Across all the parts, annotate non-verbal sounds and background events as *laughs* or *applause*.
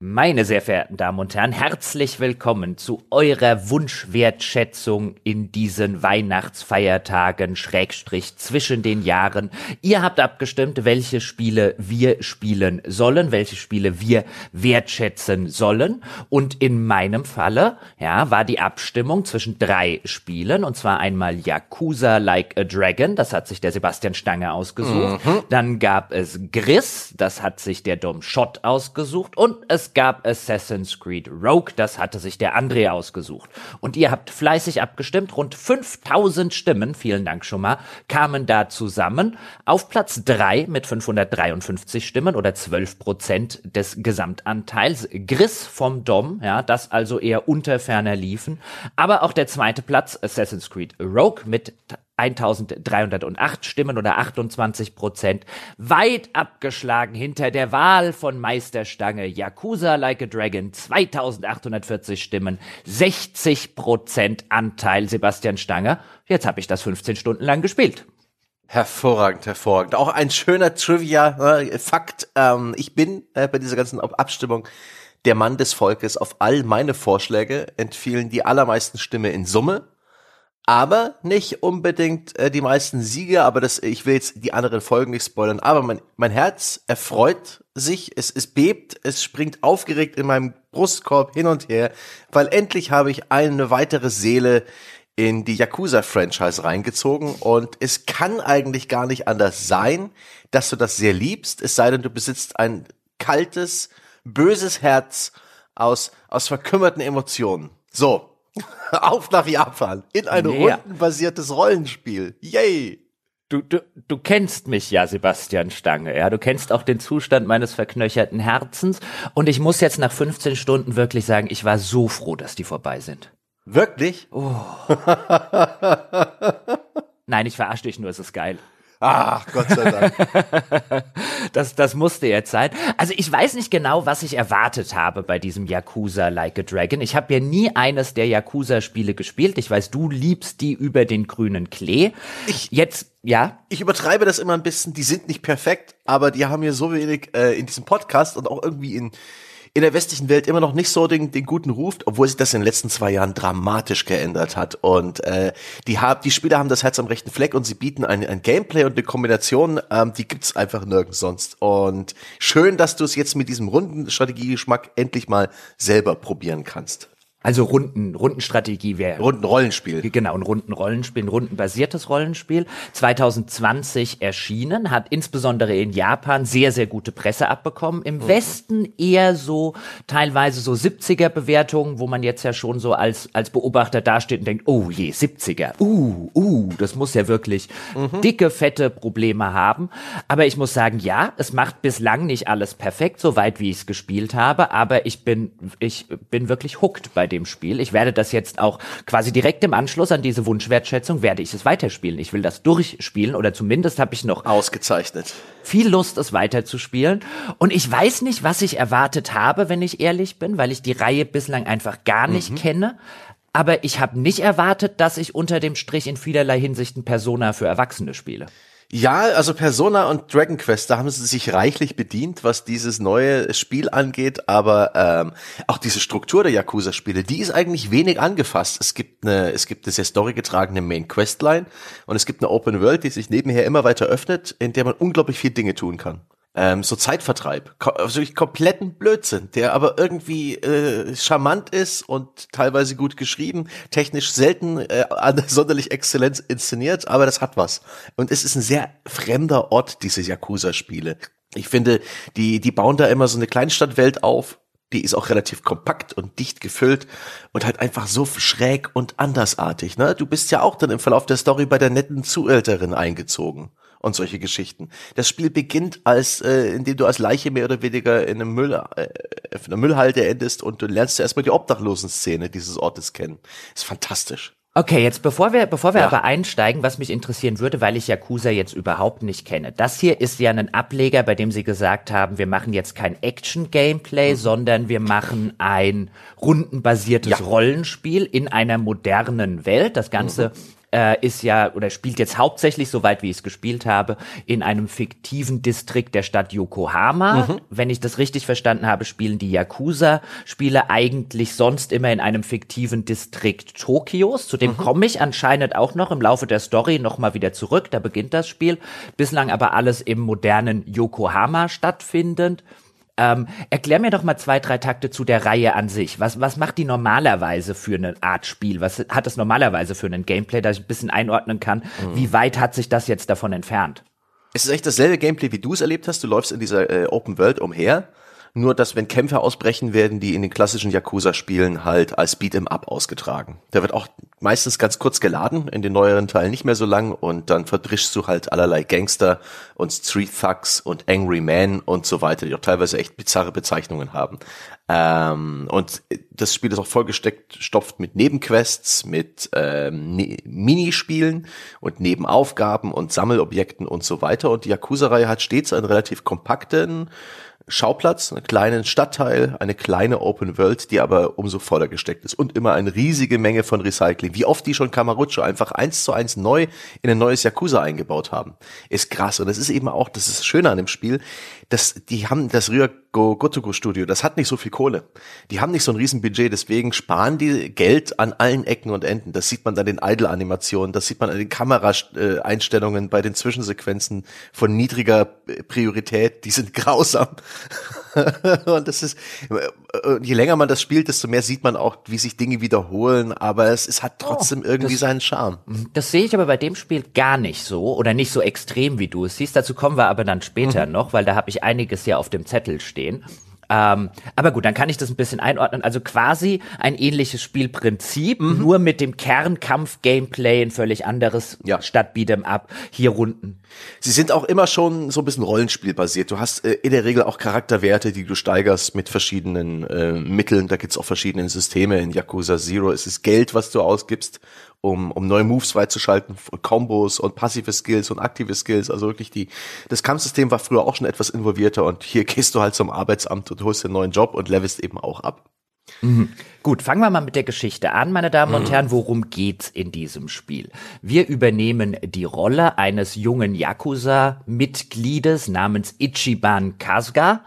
Meine sehr verehrten Damen und Herren, herzlich willkommen zu eurer Wunschwertschätzung in diesen Weihnachtsfeiertagen, Schrägstrich zwischen den Jahren. Ihr habt abgestimmt, welche Spiele wir spielen sollen, welche Spiele wir wertschätzen sollen. Und in meinem Falle, ja, war die Abstimmung zwischen drei Spielen, und zwar einmal Yakuza Like a Dragon, das hat sich der Sebastian Stange ausgesucht. Mhm. Dann gab es Gris, das hat sich der Dom Schott ausgesucht. Und es gab Assassin's Creed Rogue, das hatte sich der André ausgesucht. Und ihr habt fleißig abgestimmt, rund 5000 Stimmen, vielen Dank schon mal, kamen da zusammen. Auf Platz 3 mit 553 Stimmen oder 12 Prozent des Gesamtanteils. Gris vom Dom, ja, das also eher unter ferner liefen. Aber auch der zweite Platz, Assassin's Creed Rogue mit 1308 Stimmen oder 28 Prozent, weit abgeschlagen hinter der Wahl von Meisterstange Yakuza Like a Dragon, 2840 Stimmen, 60 Prozent Anteil Sebastian Stange. Jetzt habe ich das 15 Stunden lang gespielt. Hervorragend, hervorragend. Auch ein schöner Trivia-Fakt. Äh, ähm, ich bin äh, bei dieser ganzen Abstimmung der Mann des Volkes. Auf all meine Vorschläge entfielen die allermeisten Stimme in Summe aber nicht unbedingt äh, die meisten Siege, aber das, ich will jetzt die anderen Folgen nicht spoilern, aber mein, mein Herz erfreut sich, es, es bebt, es springt aufgeregt in meinem Brustkorb hin und her, weil endlich habe ich eine weitere Seele in die Yakuza-Franchise reingezogen. Und es kann eigentlich gar nicht anders sein, dass du das sehr liebst, es sei denn, du besitzt ein kaltes, böses Herz aus, aus verkümmerten Emotionen. So, *laughs* Auf nach Japan in ein nee. rundenbasiertes Rollenspiel. Yay! Du, du, du kennst mich ja, Sebastian Stange, ja. Du kennst auch den Zustand meines verknöcherten Herzens. Und ich muss jetzt nach 15 Stunden wirklich sagen, ich war so froh, dass die vorbei sind. Wirklich? Oh. *laughs* Nein, ich verarsche dich nur, es ist geil. Ach, Gott sei Dank. *laughs* das, das musste jetzt sein. Also ich weiß nicht genau, was ich erwartet habe bei diesem Yakuza Like a Dragon. Ich habe ja nie eines der Yakuza-Spiele gespielt. Ich weiß, du liebst die über den grünen Klee. Ich, jetzt, ja? Ich übertreibe das immer ein bisschen. Die sind nicht perfekt, aber die haben mir so wenig äh, in diesem Podcast und auch irgendwie in in der westlichen Welt immer noch nicht so den, den guten Ruf, obwohl sich das in den letzten zwei Jahren dramatisch geändert hat. Und äh, die, haben, die Spieler haben das Herz am rechten Fleck und sie bieten ein, ein Gameplay und eine Kombination, ähm, die gibt's einfach nirgends sonst. Und schön, dass du es jetzt mit diesem runden Strategiegeschmack endlich mal selber probieren kannst. Also Runden, Rundenstrategie wäre. Rundenrollenspiel. Genau, ein Rundenrollenspiel, ein rundenbasiertes Rollenspiel. 2020 erschienen, hat insbesondere in Japan sehr, sehr gute Presse abbekommen. Im mhm. Westen eher so teilweise so 70er Bewertungen, wo man jetzt ja schon so als, als Beobachter dasteht und denkt, oh je, 70er. Uh, uh, das muss ja wirklich mhm. dicke, fette Probleme haben. Aber ich muss sagen, ja, es macht bislang nicht alles perfekt, so weit wie ich es gespielt habe, aber ich bin, ich bin wirklich hooked bei dem Spiel. Ich werde das jetzt auch quasi direkt im Anschluss an diese Wunschwertschätzung werde ich es weiterspielen. Ich will das durchspielen oder zumindest habe ich noch ausgezeichnet viel Lust, es weiterzuspielen. Und ich weiß nicht, was ich erwartet habe, wenn ich ehrlich bin, weil ich die Reihe bislang einfach gar nicht mhm. kenne. Aber ich habe nicht erwartet, dass ich unter dem Strich in vielerlei Hinsichten Persona für Erwachsene spiele. Ja, also Persona und Dragon Quest, da haben sie sich reichlich bedient, was dieses neue Spiel angeht, aber ähm, auch diese Struktur der Yakuza-Spiele, die ist eigentlich wenig angefasst. Es gibt eine, es gibt eine sehr storygetragene Main Questline und es gibt eine Open World, die sich nebenher immer weiter öffnet, in der man unglaublich viel Dinge tun kann ähm, so Zeitvertreib, also kompletten Blödsinn, der aber irgendwie äh, charmant ist und teilweise gut geschrieben, technisch selten äh, *laughs* sonderlich exzellent inszeniert, aber das hat was. Und es ist ein sehr fremder Ort, diese Yakuza-Spiele. Ich finde, die, die bauen da immer so eine Kleinstadtwelt auf, die ist auch relativ kompakt und dicht gefüllt und halt einfach so schräg und andersartig. Ne? Du bist ja auch dann im Verlauf der Story bei der netten Zuhälterin eingezogen und solche Geschichten. Das Spiel beginnt als, äh, indem du als Leiche mehr oder weniger in einem Müll, äh, in einer Müllhalde endest und du lernst erstmal die Obdachlosen-Szene dieses Ortes kennen. Ist fantastisch. Okay, jetzt bevor wir, bevor wir ja. aber einsteigen, was mich interessieren würde, weil ich Yakuza jetzt überhaupt nicht kenne. Das hier ist ja ein Ableger, bei dem Sie gesagt haben, wir machen jetzt kein Action-Gameplay, mhm. sondern wir machen ein rundenbasiertes ja. Rollenspiel in einer modernen Welt. Das Ganze mhm äh, ist ja oder spielt jetzt hauptsächlich, soweit wie ich es gespielt habe, in einem fiktiven Distrikt der Stadt Yokohama. Mhm. Wenn ich das richtig verstanden habe, spielen die Yakuza-Spiele eigentlich sonst immer in einem fiktiven Distrikt Tokios. Zu dem mhm. komme ich anscheinend auch noch im Laufe der Story nochmal wieder zurück. Da beginnt das Spiel. Bislang aber alles im modernen Yokohama stattfindend. Ähm, erklär mir doch mal zwei, drei Takte zu der Reihe an sich. Was, was macht die normalerweise für eine Art Spiel? Was hat es normalerweise für einen Gameplay, dass ich ein bisschen einordnen kann? Mhm. Wie weit hat sich das jetzt davon entfernt? Es ist echt dasselbe Gameplay, wie du es erlebt hast. Du läufst in dieser äh, Open World umher nur dass wenn Kämpfe ausbrechen, werden die in den klassischen Yakuza-Spielen halt als Beat'em Up ausgetragen. Der wird auch meistens ganz kurz geladen, in den neueren Teilen nicht mehr so lang und dann verdrischst du halt allerlei Gangster und Street Thugs und Angry Men und so weiter, die auch teilweise echt bizarre Bezeichnungen haben. Ähm, und das Spiel ist auch vollgesteckt, stopft mit Nebenquests, mit ähm, ne Minispielen und Nebenaufgaben und Sammelobjekten und so weiter. Und die Yakuza-Reihe hat stets einen relativ kompakten Schauplatz, einen kleinen Stadtteil, eine kleine Open World, die aber umso voller gesteckt ist und immer eine riesige Menge von Recycling. Wie oft die schon Kamarucho einfach eins zu eins neu in ein neues Yakuza eingebaut haben, ist krass. Und das ist eben auch, das ist das an dem Spiel, dass die haben das Ryogo Gotoku Studio, das hat nicht so viel Kohle. Die haben nicht so ein Riesenbudget, deswegen sparen die Geld an allen Ecken und Enden. Das sieht man dann den Idle-Animationen, das sieht man an den Kameraeinstellungen bei den Zwischensequenzen von niedriger Priorität, die sind *laughs* grausam. und das ist, je länger man das spielt, desto mehr sieht man auch, wie sich Dinge wiederholen, aber es, es hat trotzdem oh, irgendwie das, seinen Charme. Das sehe ich aber bei dem Spiel gar nicht so oder nicht so extrem, wie du es siehst. Dazu kommen wir aber dann später mhm. noch, weil da habe ich einiges ja auf dem Zettel stehen. Ähm, aber gut, dann kann ich das ein bisschen einordnen. Also quasi ein ähnliches Spielprinzip, mhm. nur mit dem Kernkampf-Gameplay ein völlig anderes ja. statt Beat'em Up hier runden. Sie sind auch immer schon so ein bisschen rollenspielbasiert. Du hast äh, in der Regel auch Charakterwerte, die du steigerst mit verschiedenen äh, Mitteln. Da gibt's auch verschiedene Systeme. In Yakuza Zero ist es Geld, was du ausgibst um, um neue Moves freizuschalten, Combos und passive Skills und aktive Skills. Also wirklich die, das Kampfsystem war früher auch schon etwas involvierter und hier *laughs* gehst du halt zum Arbeitsamt und holst den neuen Job und levelst eben auch ab. Mhm. Gut, fangen wir mal mit der Geschichte an, meine Damen und mhm. Herren. Worum geht's in diesem Spiel? Wir übernehmen die Rolle eines jungen Yakuza-Mitgliedes namens Ichiban Kasuga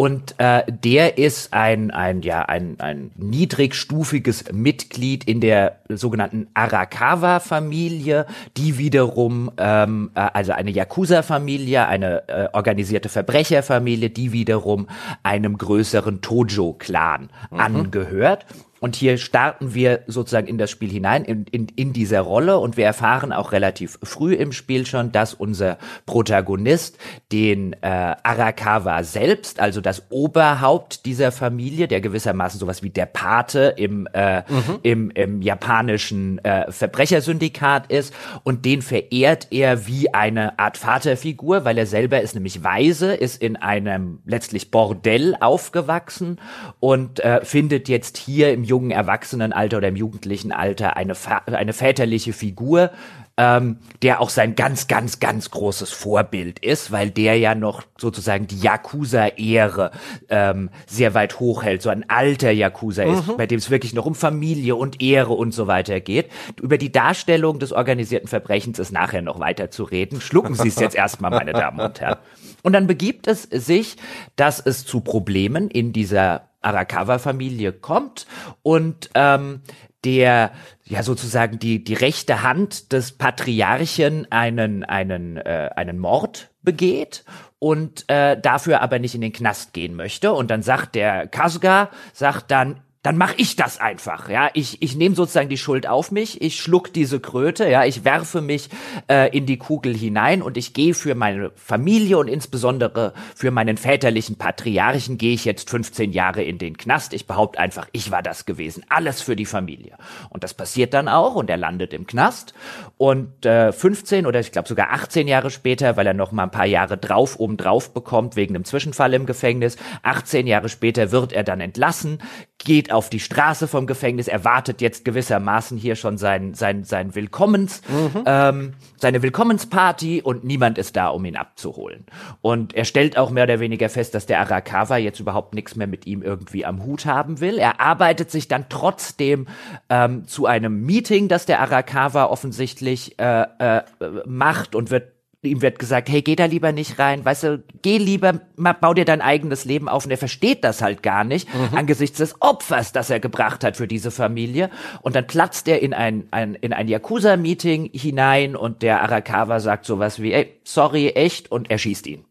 und äh, der ist ein ein ja ein ein niedrigstufiges Mitglied in der sogenannten Arakawa-Familie, die wiederum ähm, äh, also eine Yakuza-Familie, eine äh, organisierte Verbrecherfamilie, die wiederum einem größeren Tojo-Clan mhm. angehört. Und hier starten wir sozusagen in das Spiel hinein, in, in, in dieser Rolle. Und wir erfahren auch relativ früh im Spiel schon, dass unser Protagonist den äh, Arakawa selbst, also das Oberhaupt dieser Familie, der gewissermaßen sowas wie der Pate im, äh, mhm. im, im japanischen äh, Verbrechersyndikat ist. Und den verehrt er wie eine Art Vaterfigur, weil er selber ist nämlich weise, ist in einem letztlich Bordell aufgewachsen und äh, findet jetzt hier im jungen Erwachsenenalter oder im jugendlichen Alter eine, eine väterliche Figur, ähm, der auch sein ganz, ganz, ganz großes Vorbild ist, weil der ja noch sozusagen die Yakuza-Ehre ähm, sehr weit hochhält, so ein alter Yakuza mhm. ist, bei dem es wirklich noch um Familie und Ehre und so weiter geht. Über die Darstellung des organisierten Verbrechens ist nachher noch weiter zu reden. Schlucken Sie es jetzt *laughs* erstmal, meine Damen und Herren. Und dann begibt es sich, dass es zu Problemen in dieser Arakawa-Familie kommt und ähm, der ja sozusagen die die rechte Hand des Patriarchen einen einen äh, einen Mord begeht und äh, dafür aber nicht in den Knast gehen möchte. Und dann sagt der Kasuga sagt dann dann mache ich das einfach, ja. Ich, ich nehme sozusagen die Schuld auf mich, ich schluck diese Kröte, ja, ich werfe mich äh, in die Kugel hinein und ich gehe für meine Familie und insbesondere für meinen väterlichen Patriarchen gehe ich jetzt 15 Jahre in den Knast. Ich behaupte einfach, ich war das gewesen. Alles für die Familie. Und das passiert dann auch und er landet im Knast. Und äh, 15 oder ich glaube sogar 18 Jahre später, weil er noch mal ein paar Jahre drauf, oben drauf bekommt, wegen einem Zwischenfall im Gefängnis, 18 Jahre später wird er dann entlassen, geht auf die Straße vom Gefängnis, erwartet jetzt gewissermaßen hier schon sein, sein, sein Willkommens, mhm. ähm, seine Willkommensparty und niemand ist da, um ihn abzuholen. Und er stellt auch mehr oder weniger fest, dass der Arakawa jetzt überhaupt nichts mehr mit ihm irgendwie am Hut haben will. Er arbeitet sich dann trotzdem ähm, zu einem Meeting, das der Arakawa offensichtlich äh, äh, macht und wird ihm wird gesagt, hey, geh da lieber nicht rein, weißt du, geh lieber, bau dir dein eigenes Leben auf und er versteht das halt gar nicht mhm. angesichts des Opfers, das er gebracht hat für diese Familie und dann platzt er in ein, ein in ein Yakuza-Meeting hinein und der Arakawa sagt sowas wie, ey, sorry, echt und er schießt ihn.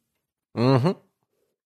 Mhm.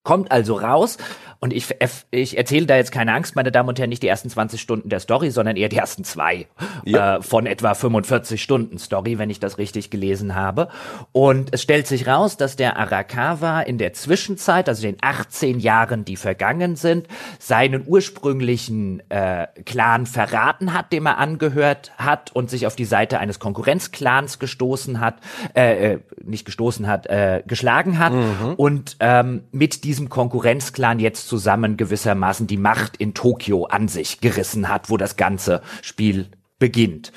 Kommt also raus und ich, ich erzähle da jetzt keine Angst, meine Damen und Herren, nicht die ersten 20 Stunden der Story, sondern eher die ersten zwei ja. äh, von etwa 45 Stunden Story, wenn ich das richtig gelesen habe. Und es stellt sich raus, dass der Arakawa in der Zwischenzeit, also den 18 Jahren, die vergangen sind, seinen ursprünglichen äh, Clan verraten hat, dem er angehört hat und sich auf die Seite eines Konkurrenzclans gestoßen hat, äh, äh nicht gestoßen hat, äh, geschlagen hat mhm. und ähm, mit diesem Konkurrenzclan jetzt zusammen gewissermaßen die Macht in Tokio an sich gerissen hat, wo das ganze Spiel beginnt.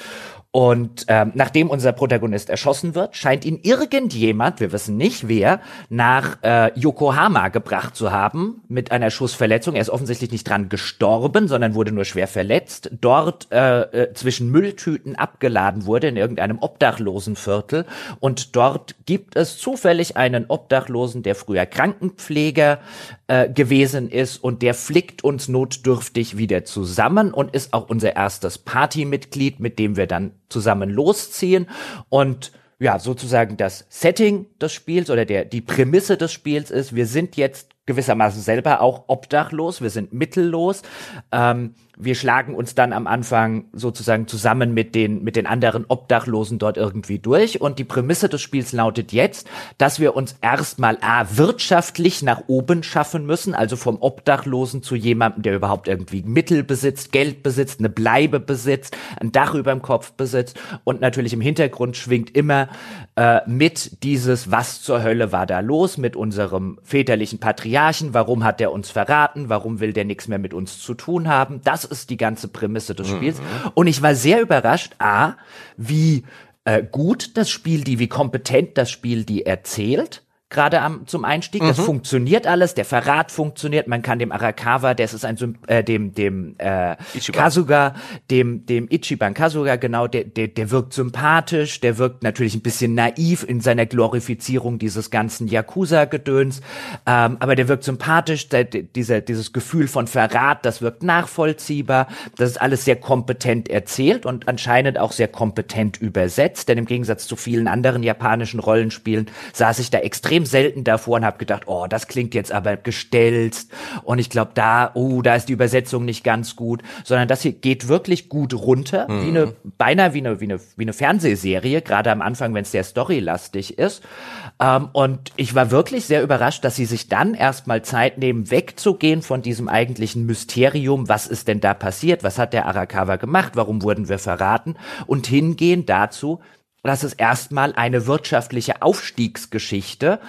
Und ähm, nachdem unser Protagonist erschossen wird, scheint ihn irgendjemand, wir wissen nicht wer, nach äh, Yokohama gebracht zu haben mit einer Schussverletzung. Er ist offensichtlich nicht dran gestorben, sondern wurde nur schwer verletzt. Dort äh, äh, zwischen Mülltüten abgeladen wurde in irgendeinem Obdachlosenviertel. Und dort gibt es zufällig einen Obdachlosen, der früher Krankenpfleger äh, gewesen ist und der flickt uns notdürftig wieder zusammen und ist auch unser erstes Partymitglied, mit dem wir dann zusammen losziehen. Und ja, sozusagen das Setting des Spiels oder der, die Prämisse des Spiels ist, wir sind jetzt gewissermaßen selber auch obdachlos, wir sind mittellos. Ähm, wir schlagen uns dann am Anfang sozusagen zusammen mit den, mit den anderen Obdachlosen dort irgendwie durch. Und die Prämisse des Spiels lautet jetzt, dass wir uns erstmal A, wirtschaftlich nach oben schaffen müssen, also vom Obdachlosen zu jemandem, der überhaupt irgendwie Mittel besitzt, Geld besitzt, eine Bleibe besitzt, ein Dach über dem Kopf besitzt. Und natürlich im Hintergrund schwingt immer äh, mit dieses, was zur Hölle war da los mit unserem väterlichen Patriarchen, warum hat der uns verraten, warum will der nichts mehr mit uns zu tun haben. Das ist die ganze Prämisse des Spiels. Mhm. Und ich war sehr überrascht, a, wie äh, gut das Spiel, die, wie kompetent das Spiel die erzählt gerade am zum Einstieg. Mhm. Das funktioniert alles, der Verrat funktioniert. Man kann dem Arakawa, das ist ein äh, dem dem äh, Kasuga, dem dem Ichiban Kasuga genau, der, der der wirkt sympathisch, der wirkt natürlich ein bisschen naiv in seiner Glorifizierung dieses ganzen Yakuza Gedöns, ähm, aber der wirkt sympathisch, der, dieser dieses Gefühl von Verrat, das wirkt nachvollziehbar. Das ist alles sehr kompetent erzählt und anscheinend auch sehr kompetent übersetzt, denn im Gegensatz zu vielen anderen japanischen Rollenspielen saß ich da extrem extrem selten davor und habe gedacht, oh, das klingt jetzt aber gestelzt. Und ich glaube da, oh, da ist die Übersetzung nicht ganz gut, sondern das hier geht wirklich gut runter, mhm. wie eine beinahe wie eine wie eine wie eine Fernsehserie, gerade am Anfang, wenn es sehr storylastig ist. Ähm, und ich war wirklich sehr überrascht, dass sie sich dann erstmal Zeit nehmen, wegzugehen von diesem eigentlichen Mysterium, was ist denn da passiert, was hat der Arakawa gemacht, warum wurden wir verraten? Und hingehen dazu, das ist erstmal eine wirtschaftliche Aufstiegsgeschichte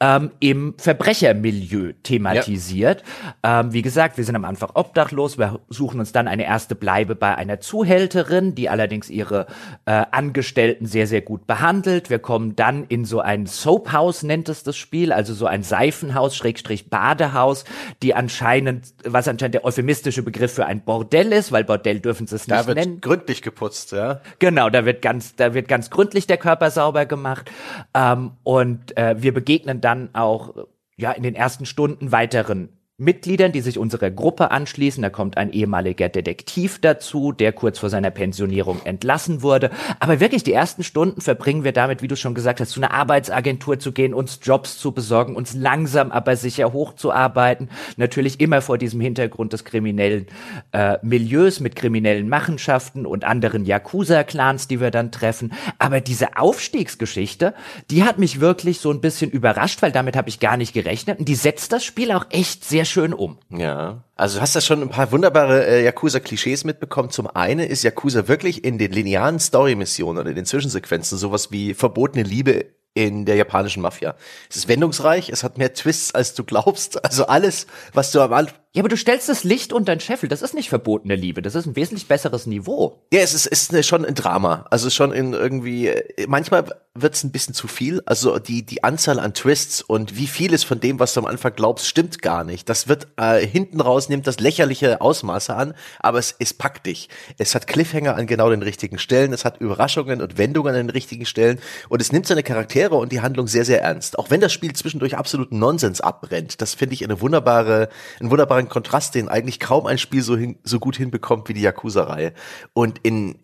ähm, im Verbrechermilieu thematisiert. Ja. Ähm, wie gesagt, wir sind am Anfang obdachlos, wir suchen uns dann eine erste Bleibe bei einer Zuhälterin, die allerdings ihre äh, Angestellten sehr, sehr gut behandelt. Wir kommen dann in so ein Soaphouse, nennt es das Spiel, also so ein Seifenhaus, Schrägstrich Badehaus, die anscheinend, was anscheinend der euphemistische Begriff für ein Bordell ist, weil Bordell dürfen sie es nicht nennen. Da wird gründlich geputzt, ja. Genau, da wird ganz, da wird ganz gründlich gründlich der Körper sauber gemacht. Ähm, und äh, wir begegnen dann auch ja in den ersten Stunden weiteren Mitgliedern, die sich unserer Gruppe anschließen. Da kommt ein ehemaliger Detektiv dazu, der kurz vor seiner Pensionierung entlassen wurde. Aber wirklich die ersten Stunden verbringen wir damit, wie du schon gesagt hast, zu einer Arbeitsagentur zu gehen, uns Jobs zu besorgen, uns langsam aber sicher hochzuarbeiten. Natürlich immer vor diesem Hintergrund des kriminellen äh, Milieus mit kriminellen Machenschaften und anderen Yakuza-Clans, die wir dann treffen. Aber diese Aufstiegsgeschichte, die hat mich wirklich so ein bisschen überrascht, weil damit habe ich gar nicht gerechnet. Und die setzt das Spiel auch echt sehr schön um. Ja. Also du hast da schon ein paar wunderbare äh, Yakuza-Klischees mitbekommen. Zum einen ist Yakuza wirklich in den linearen Story-Missionen oder in den Zwischensequenzen sowas wie verbotene Liebe in der japanischen Mafia. Es ist wendungsreich, es hat mehr Twists, als du glaubst. Also alles, was du am Ja, aber du stellst das Licht unter den Scheffel. Das ist nicht verbotene Liebe. Das ist ein wesentlich besseres Niveau. Ja, es ist, ist schon ein Drama. Also schon in irgendwie, manchmal wird es ein bisschen zu viel. Also die, die Anzahl an Twists und wie vieles von dem, was du am Anfang glaubst, stimmt gar nicht. Das wird äh, hinten raus, nimmt das lächerliche Ausmaße an, aber es, es packt dich. Es hat Cliffhanger an genau den richtigen Stellen, es hat Überraschungen und Wendungen an den richtigen Stellen und es nimmt seine Charaktere und die Handlung sehr, sehr ernst. Auch wenn das Spiel zwischendurch absoluten Nonsens abbrennt. Das finde ich eine wunderbare, einen wunderbaren Kontrast, den eigentlich kaum ein Spiel so, hin, so gut hinbekommt wie die Yakuza-Reihe. Und in,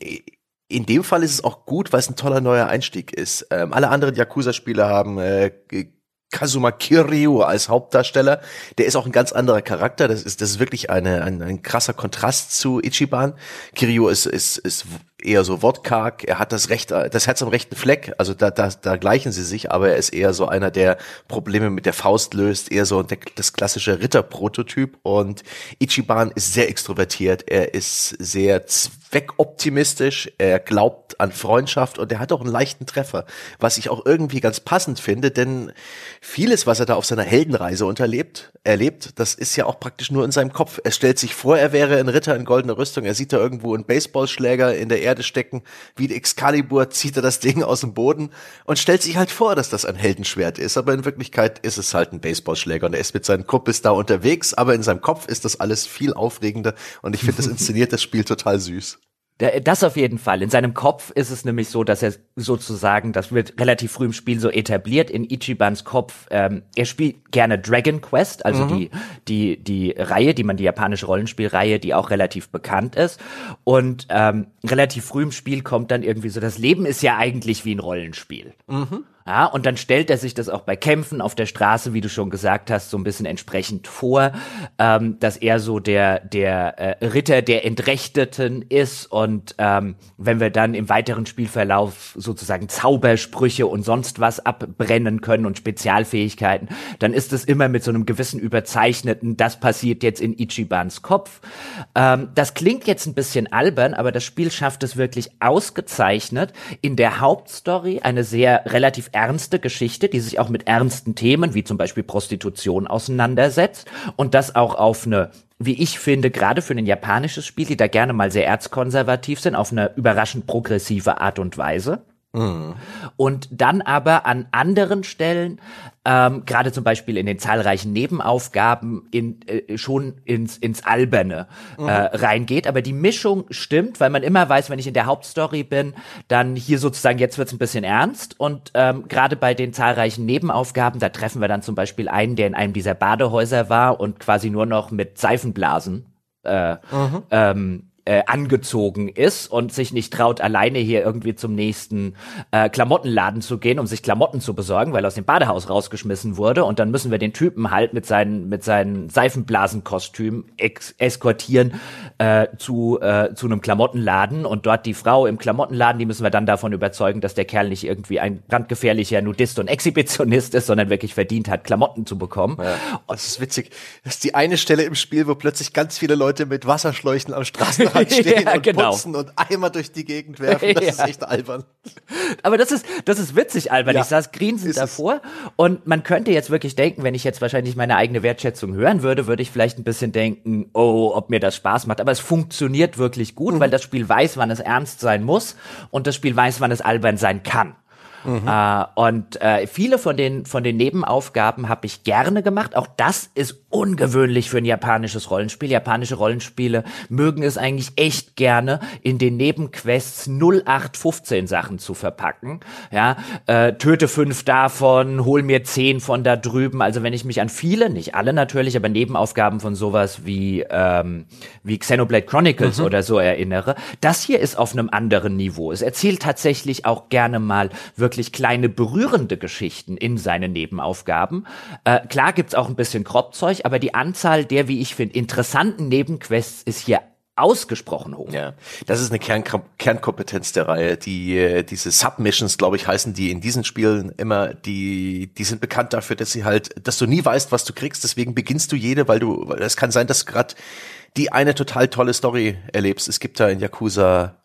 in dem Fall ist es auch gut, weil es ein toller neuer Einstieg ist. Ähm, alle anderen Yakuza-Spiele haben äh, Kazuma Kiryu als Hauptdarsteller. Der ist auch ein ganz anderer Charakter. Das ist, das ist wirklich eine, ein, ein krasser Kontrast zu Ichiban. Kiryu ist, ist, ist eher so wortkarg. Er hat das Recht, das Herz am rechten Fleck. Also da, da, da gleichen sie sich, aber er ist eher so einer, der Probleme mit der Faust löst, eher so das klassische Ritterprototyp. Und Ichiban ist sehr extrovertiert. Er ist sehr zweckoptimistisch. Er glaubt an Freundschaft und er hat auch einen leichten Treffer, was ich auch irgendwie ganz passend finde, denn vieles, was er da auf seiner Heldenreise unterlebt, erlebt, das ist ja auch praktisch nur in seinem Kopf. Er stellt sich vor, er wäre ein Ritter in goldener Rüstung. Er sieht da irgendwo einen Baseballschläger in der Erde Erde stecken. Wie Excalibur zieht er das Ding aus dem Boden und stellt sich halt vor, dass das ein Heldenschwert ist. Aber in Wirklichkeit ist es halt ein Baseballschläger und er ist mit seinen Kumpels da unterwegs. Aber in seinem Kopf ist das alles viel aufregender und ich finde, das inszeniert das Spiel total süß. Das auf jeden Fall. In seinem Kopf ist es nämlich so, dass er sozusagen, das wird relativ früh im Spiel so etabliert, in Ichibans Kopf, ähm, er spielt gerne Dragon Quest, also mhm. die, die, die Reihe, die man, die japanische Rollenspielreihe, die auch relativ bekannt ist. Und ähm, relativ früh im Spiel kommt dann irgendwie so, das Leben ist ja eigentlich wie ein Rollenspiel. Mhm. Ja, und dann stellt er sich das auch bei Kämpfen auf der Straße, wie du schon gesagt hast, so ein bisschen entsprechend vor, ähm, dass er so der, der äh, Ritter der Entrechteten ist und ähm, wenn wir dann im weiteren Spielverlauf sozusagen Zaubersprüche und sonst was abbrennen können und Spezialfähigkeiten, dann ist es immer mit so einem gewissen überzeichneten, das passiert jetzt in Ichibans Kopf. Ähm, das klingt jetzt ein bisschen albern, aber das Spiel schafft es wirklich ausgezeichnet, in der Hauptstory eine sehr relativ ernste Geschichte, die sich auch mit ernsten Themen wie zum Beispiel Prostitution auseinandersetzt und das auch auf eine wie ich finde, gerade für ein japanisches Spiel, die da gerne mal sehr erzkonservativ sind, auf eine überraschend progressive Art und Weise. Mhm. Und dann aber an anderen Stellen, ähm, gerade zum Beispiel in den zahlreichen Nebenaufgaben, in, äh, schon ins, ins Alberne mhm. äh, reingeht. Aber die Mischung stimmt, weil man immer weiß, wenn ich in der Hauptstory bin, dann hier sozusagen, jetzt wird's ein bisschen ernst. Und ähm, gerade bei den zahlreichen Nebenaufgaben, da treffen wir dann zum Beispiel einen, der in einem dieser Badehäuser war und quasi nur noch mit Seifenblasen äh, mhm. ähm, äh, angezogen ist und sich nicht traut, alleine hier irgendwie zum nächsten äh, Klamottenladen zu gehen, um sich Klamotten zu besorgen, weil er aus dem Badehaus rausgeschmissen wurde. Und dann müssen wir den Typen halt mit seinen, mit seinen Seifenblasenkostüm eskortieren äh, zu, äh, zu einem Klamottenladen und dort die Frau im Klamottenladen, die müssen wir dann davon überzeugen, dass der Kerl nicht irgendwie ein brandgefährlicher Nudist und Exhibitionist ist, sondern wirklich verdient hat, Klamotten zu bekommen. Ja, das ist witzig. Das ist die eine Stelle im Spiel, wo plötzlich ganz viele Leute mit Wasserschläuchen am Straßen Rad *laughs* stehen ja, und genau. putzen und Eimer durch die Gegend werfen. Das *laughs* ja. ist echt albern. Aber das ist, das ist witzig albern. Ich saß grinsend davor und man könnte jetzt wirklich denken, wenn ich jetzt wahrscheinlich meine eigene Wertschätzung hören würde, würde ich vielleicht ein bisschen denken, oh, ob mir das Spaß macht. Aber es funktioniert wirklich gut, mhm. weil das Spiel weiß, wann es ernst sein muss und das Spiel weiß, wann es albern sein kann. Mhm. Äh, und äh, viele von den, von den Nebenaufgaben habe ich gerne gemacht. Auch das ist ungewöhnlich für ein japanisches Rollenspiel. Japanische Rollenspiele mögen es eigentlich echt gerne, in den Nebenquests 0815 Sachen zu verpacken. Ja, äh, töte fünf davon, hol mir zehn von da drüben. Also wenn ich mich an viele, nicht alle natürlich, aber Nebenaufgaben von sowas wie, ähm, wie Xenoblade Chronicles mhm. oder so erinnere, das hier ist auf einem anderen Niveau. Es erzählt tatsächlich auch gerne mal wirklich kleine berührende Geschichten in seinen Nebenaufgaben. Äh, klar gibt's auch ein bisschen Kropfzeug, aber die Anzahl der, wie ich finde, interessanten Nebenquests ist hier ausgesprochen hoch. Ja, das ist eine Kern Kernkompetenz der Reihe. Die äh, diese Submissions, glaube ich, heißen die in diesen Spielen immer. Die die sind bekannt dafür, dass sie halt, dass du nie weißt, was du kriegst. Deswegen beginnst du jede, weil du. Es kann sein, dass gerade die eine total tolle Story erlebst. Es gibt da in Yakuza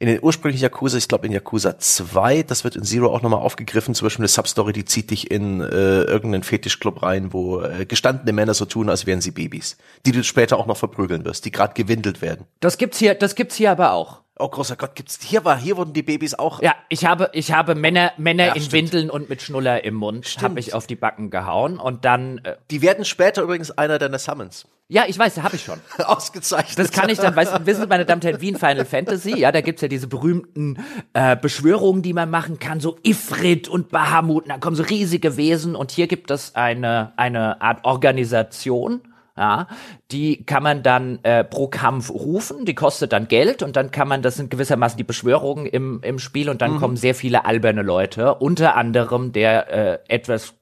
in den ursprünglichen Yakuza, ich glaube in Yakuza 2, das wird in Zero auch nochmal aufgegriffen, zum Beispiel eine Substory, die zieht dich in äh, irgendeinen Fetischclub rein, wo äh, gestandene Männer so tun, als wären sie Babys, die du später auch noch verprügeln wirst, die gerade gewindelt werden. Das gibt's hier, das gibt's hier aber auch. Oh großer Gott, gibt's hier war hier wurden die Babys auch Ja, ich habe ich habe Männer Männer Ja, in stimmt. Windeln und mit Schnuller im Mund habe ich auf die Backen gehauen und dann äh, die werden später übrigens einer deiner Summons. ja, ich weiß, habe ich schon. *laughs* Ausgezeichnet. Das kann ich dann, weißt du, wissen Sie, meine Damen und Herren, wie in Final Fantasy, ja, da gibt's ja diese berühmten äh, Beschwörungen, die man machen kann, so Ifrit und Bahamut, und dann kommen so riesige Wesen und hier gibt es eine, eine Art Organisation, ja, die kann man dann äh, pro Kampf rufen, die kostet dann Geld und dann kann man, das sind gewissermaßen die Beschwörungen im, im Spiel und dann kommen sehr viele alberne Leute, unter anderem der äh, etwas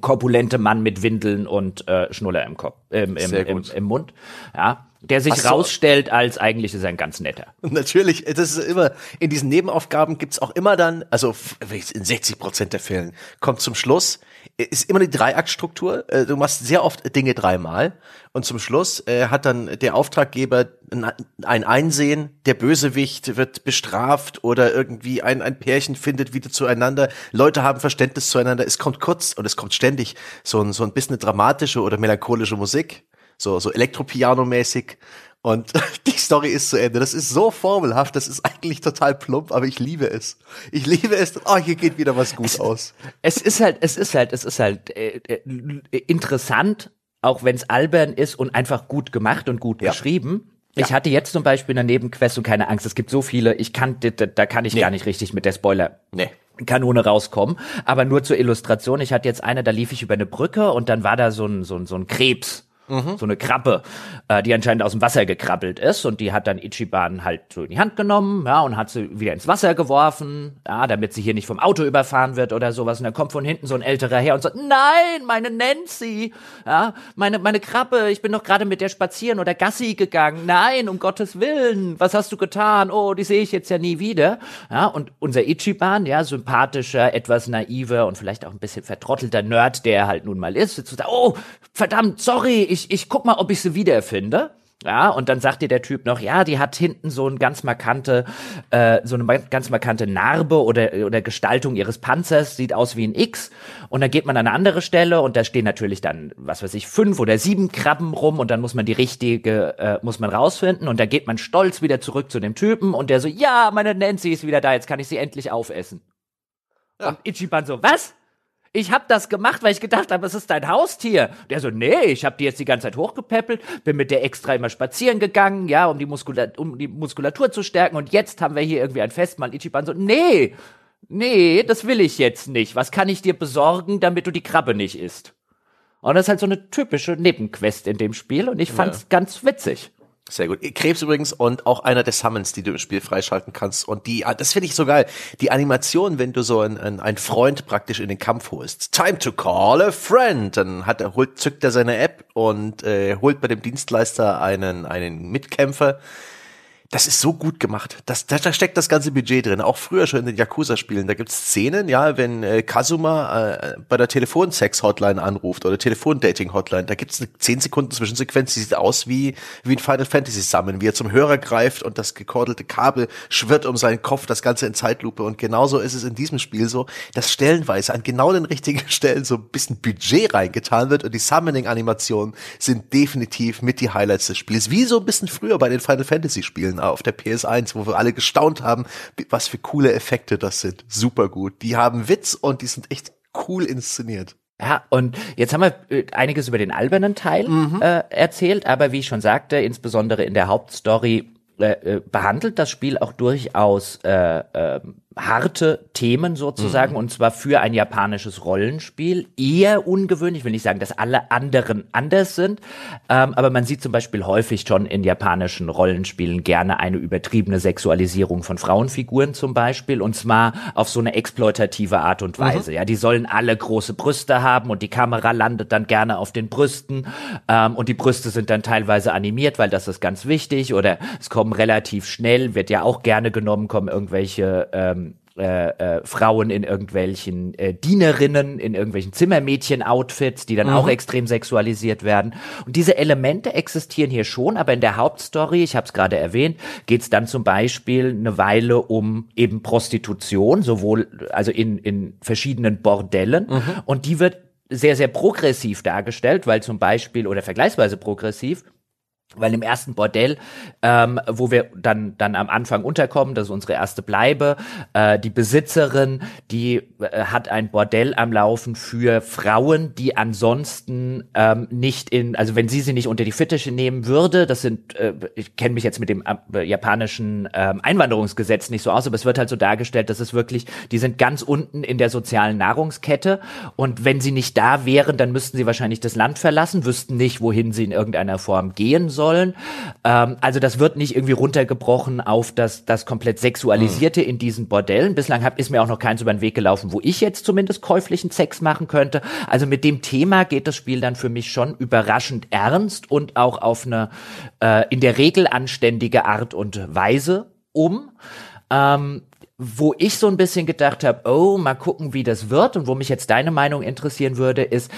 korpulente Mann mit Windeln und äh, Schnuller im Kopf, ähm, im, im, im Mund, ja, der sich du- rausstellt als eigentlich ist er ein ganz netter. *laughs* Natürlich, das ist immer, in diesen Nebenaufgaben gibt's auch immer dann, also in 60 Prozent der Fällen, kommt zum Schluss, ist immer die Dreiaktstruktur. Äh, Du machst sehr oft Dinge dreimal. Und zum Schluss äh, hat dann der Auftraggeber ein, ein Einsehen, der Bösewicht wird bestraft oder irgendwie ein, ein Pärchen findet wieder zueinander. Leute haben Verständnis zueinander. Es kommt kurz und es kommt ständig so ein, so ein bisschen dramatische oder melancholische Musik. So, so Elektropiano-mäßig. Und *laughs* die Story ist zu Ende. Das ist so formelhaft, das ist eigentlich total plump, aber ich liebe es. Ich liebe es. Oh, hier geht wieder was gut aus. Es ist halt, es ist halt, es ist halt äh, äh, interessant, auch wenn es albern ist und einfach gut gemacht und gut Ja. geschrieben. Ich hatte jetzt zum Beispiel eine Nebenquest und keine Angst, es gibt so viele, ich kann, da, da kann ich gar nicht richtig mit der Spoiler Nee. Kanone rauskommen. Aber nur zur Illustration, ich hatte jetzt eine, da lief ich über eine Brücke und dann war da so ein, so ein, so ein Krebs. So eine Krabbe, äh, die anscheinend aus dem Wasser gekrabbelt ist und die hat dann Ichiban halt so in die Hand genommen, ja, und hat sie wieder ins Wasser geworfen, ja, damit sie hier nicht vom Auto überfahren wird oder sowas. Und dann kommt von hinten so ein älterer her und sagt, nein, meine Nancy, ja, meine, meine Krabbe, ich bin doch gerade mit der spazieren oder Gassi gegangen. Nein, um Gottes Willen, was hast du getan? Oh, die sehe ich jetzt ja nie wieder. Ja, und unser Ichiban, ja, sympathischer, etwas naiver und vielleicht auch ein bisschen vertrottelter Nerd, der er halt nun mal ist, zu sagen, oh, verdammt, sorry, ich, ich guck mal, ob ich sie wiederfinde. Ja, und dann sagt dir der Typ noch, ja, die hat hinten so ein ganz markante, äh, so eine ganz markante Narbe oder, oder Gestaltung ihres Panzers, sieht aus wie ein X. Und dann geht man an eine andere Stelle und da stehen natürlich dann, was weiß ich, fünf oder sieben Krabben rum und dann muss man die richtige, äh, muss man rausfinden und da geht man stolz wieder zurück zu dem Typen und der so, ja, meine Nancy ist wieder da, jetzt kann ich sie endlich aufessen. Und Ichiban so, was? Ich hab das gemacht, weil ich gedacht habe, es ist dein Haustier. Der so, nee, ich hab die jetzt die ganze Zeit hochgepäppelt, bin mit der extra immer spazieren gegangen, ja, um die, Muskula um die Muskulatur zu stärken und jetzt haben wir hier irgendwie ein Festmahl. Ichiban so, nee, nee, das will ich jetzt nicht. Was kann ich dir besorgen, damit du die Krabbe nicht isst? Und das ist halt so eine typische Nebenquest in dem Spiel und ich fand's ganz witzig. Sehr gut. Krebs übrigens und auch einer der Summons, die du im Spiel freischalten kannst. Und die, ah, das finde ich so geil. Die Animation, wenn du so einen, einen, Freund praktisch in den Kampf holst. Time to call a friend. Dann hat er, holt, zückt er seine App und äh, holt bei dem Dienstleister einen, einen Mitkämpfer. Das ist so gut gemacht. Das, da, da steckt das ganze Budget drin. Auch früher schon in den Yakuza-Spielen. Da gibt's Szenen, ja, wenn äh, Kazuma äh, bei der Telefonsex-Hotline anruft oder Telefondating-Hotline, da gibt's eine 10 Sekunden Zwischensequenz, die sieht aus wie, wie ein Final Fantasy Summon, wie er zum Hörer greift und das gekordelte Kabel schwirrt um seinen Kopf, das Ganze in Zeitlupe. Und genauso ist es in diesem Spiel so, dass stellenweise an genau den richtigen *laughs* Stellen so ein bisschen Budget reingetan wird und die Summoning-Animationen sind definitiv mit die Highlights des Spiels. Wie so ein bisschen früher bei den Final Fantasy-Spielen auf der PS1, wo wir alle gestaunt haben, was für coole Effekte das sind. Super gut. Die haben Witz und die sind echt cool inszeniert. Ja, und jetzt haben wir äh, einiges über den albernen Teil äh, erzählt, aber wie ich schon sagte, insbesondere in der Hauptstory äh, äh, behandelt das Spiel auch durchaus äh, äh, harte Themen sozusagen und zwar für ein japanisches Rollenspiel. Eher ungewöhnlich, ich will nicht sagen, dass alle anderen anders sind, ähm, aber man sieht zum Beispiel häufig schon in japanischen Rollenspielen gerne eine übertriebene Sexualisierung von Frauenfiguren zum Beispiel und zwar auf so eine exploitative Art und Weise. Ja, die sollen alle große Brüste haben und die Kamera landet dann gerne auf den Brüsten ähm, und die Brüste sind dann teilweise animiert, weil das ist ganz wichtig oder es kommen relativ schnell, wird ja auch gerne genommen, kommen irgendwelche ähm, äh, äh, Frauen in irgendwelchen äh, Dienerinnen, in irgendwelchen Zimmermädchen-Outfits, die dann mhm. auch extrem sexualisiert werden. Und diese Elemente existieren hier schon, aber in der Hauptstory, ich habe es gerade erwähnt, geht es dann zum Beispiel eine Weile um eben Prostitution, sowohl also in, in verschiedenen Bordellen. Mhm. Und die wird sehr, sehr progressiv dargestellt, weil zum Beispiel, oder vergleichsweise progressiv, weil im ersten Bordell, ähm, wo wir dann dann am Anfang unterkommen, das ist unsere erste Bleibe, äh, die Besitzerin, die äh, hat ein Bordell am Laufen für Frauen, die ansonsten ähm, nicht in, also wenn sie sie nicht unter die Fittiche nehmen würde, das sind, äh, ich kenne mich jetzt mit dem äh, japanischen äh, Einwanderungsgesetz nicht so aus, aber es wird halt so dargestellt, dass es wirklich, die sind ganz unten in der sozialen Nahrungskette und wenn sie nicht da wären, dann müssten sie wahrscheinlich das Land verlassen, wüssten nicht, wohin sie in irgendeiner Form gehen sollen sollen. Ähm, also das wird nicht irgendwie runtergebrochen auf das, das komplett Sexualisierte mhm. in diesen Bordellen. Bislang hab, ist mir auch noch keins über den Weg gelaufen, wo ich jetzt zumindest käuflichen Sex machen könnte. Also mit dem Thema geht das Spiel dann für mich schon überraschend ernst und auch auf eine äh, in der Regel anständige Art und Weise um. Ähm, wo ich so ein bisschen gedacht habe, oh, mal gucken, wie das wird und wo mich jetzt deine Meinung interessieren würde, ist,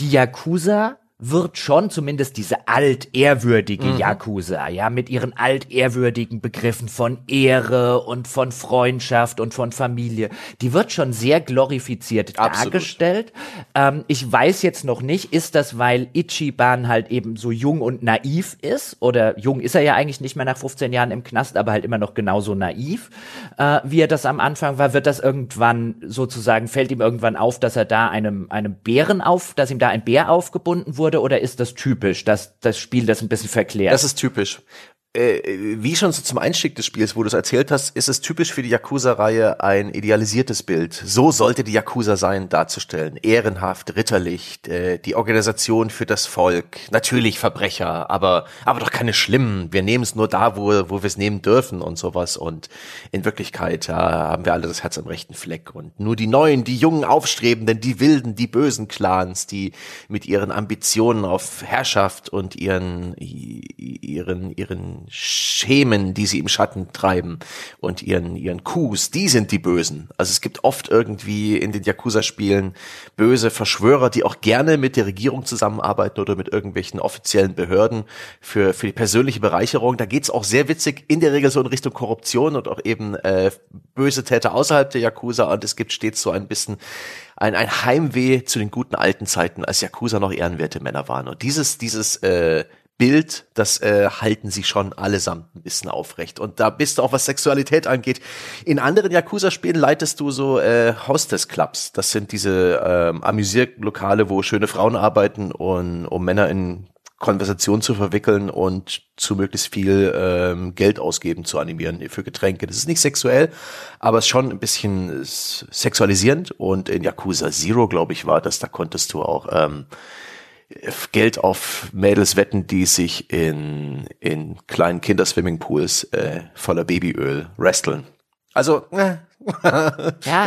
die Yakuza wird schon zumindest diese altehrwürdige mhm. Yakuza, ja, mit ihren altehrwürdigen Begriffen von Ehre und von Freundschaft und von Familie, die wird schon sehr glorifiziert Absolut. dargestellt. Ähm, ich weiß jetzt noch nicht, ist das, weil Ichiban halt eben so jung und naiv ist, oder jung ist er ja eigentlich nicht mehr nach 15 Jahren im Knast, aber halt immer noch genauso naiv, äh, wie er das am Anfang war, wird das irgendwann sozusagen, fällt ihm irgendwann auf, dass er da einem, einem Bären auf, dass ihm da ein Bär aufgebunden wurde, wurde oder ist das typisch, dass das Spiel das ein bisschen verklärt? Das ist typisch äh, wie schon so zum Einstieg des Spiels, wo du es erzählt hast, ist es typisch für die Yakuza-Reihe ein idealisiertes Bild. So sollte die Yakuza sein, darzustellen. Ehrenhaft, ritterlich, äh, die Organisation für das Volk. Natürlich Verbrecher, aber, aber doch keine schlimmen. Wir nehmen es nur da, wo, wo wir es nehmen dürfen und sowas. Und in Wirklichkeit ja, haben wir alle das Herz am rechten Fleck. Und nur die Neuen, die jungen Aufstrebenden, die Wilden, die bösen Clans, die mit ihren Ambitionen auf Herrschaft und ihren, ihren, ihren Schemen, die sie im Schatten treiben und ihren, ihren Coups, die sind die Bösen. Also es gibt oft irgendwie in den Yakuza-Spielen böse Verschwörer, die auch gerne mit der Regierung zusammenarbeiten oder mit irgendwelchen offiziellen Behörden für, für die persönliche Bereicherung. Da geht's auch sehr witzig in der Regel so in Richtung Korruption und auch eben äh, böse Täter außerhalb der Yakuza und es gibt stets so ein bisschen ein, ein Heimweh zu den guten alten Zeiten, als Yakuza noch ehrenwerte Männer waren. Und dieses, dieses äh, Bild, das äh, halten sie schon allesamt ein bisschen aufrecht. Und da bist du auch, was Sexualität angeht. In anderen Yakuza-Spielen leitest du so äh, Hostess-Clubs. Das sind diese ähm, Amüsierlokale, wo schöne Frauen arbeiten und um Männer in Konversation zu verwickeln und zu möglichst viel ähm, Geld ausgeben zu animieren für Getränke. Das ist nicht sexuell, aber es ist schon ein bisschen sexualisierend. Und in Yakuza Zero, glaube ich, war das, da konntest du auch ähm, Geld auf Mädels wetten, die sich in, in kleinen Kinderswimmingpools äh, voller Babyöl wresteln. Also, äh, *laughs* ja,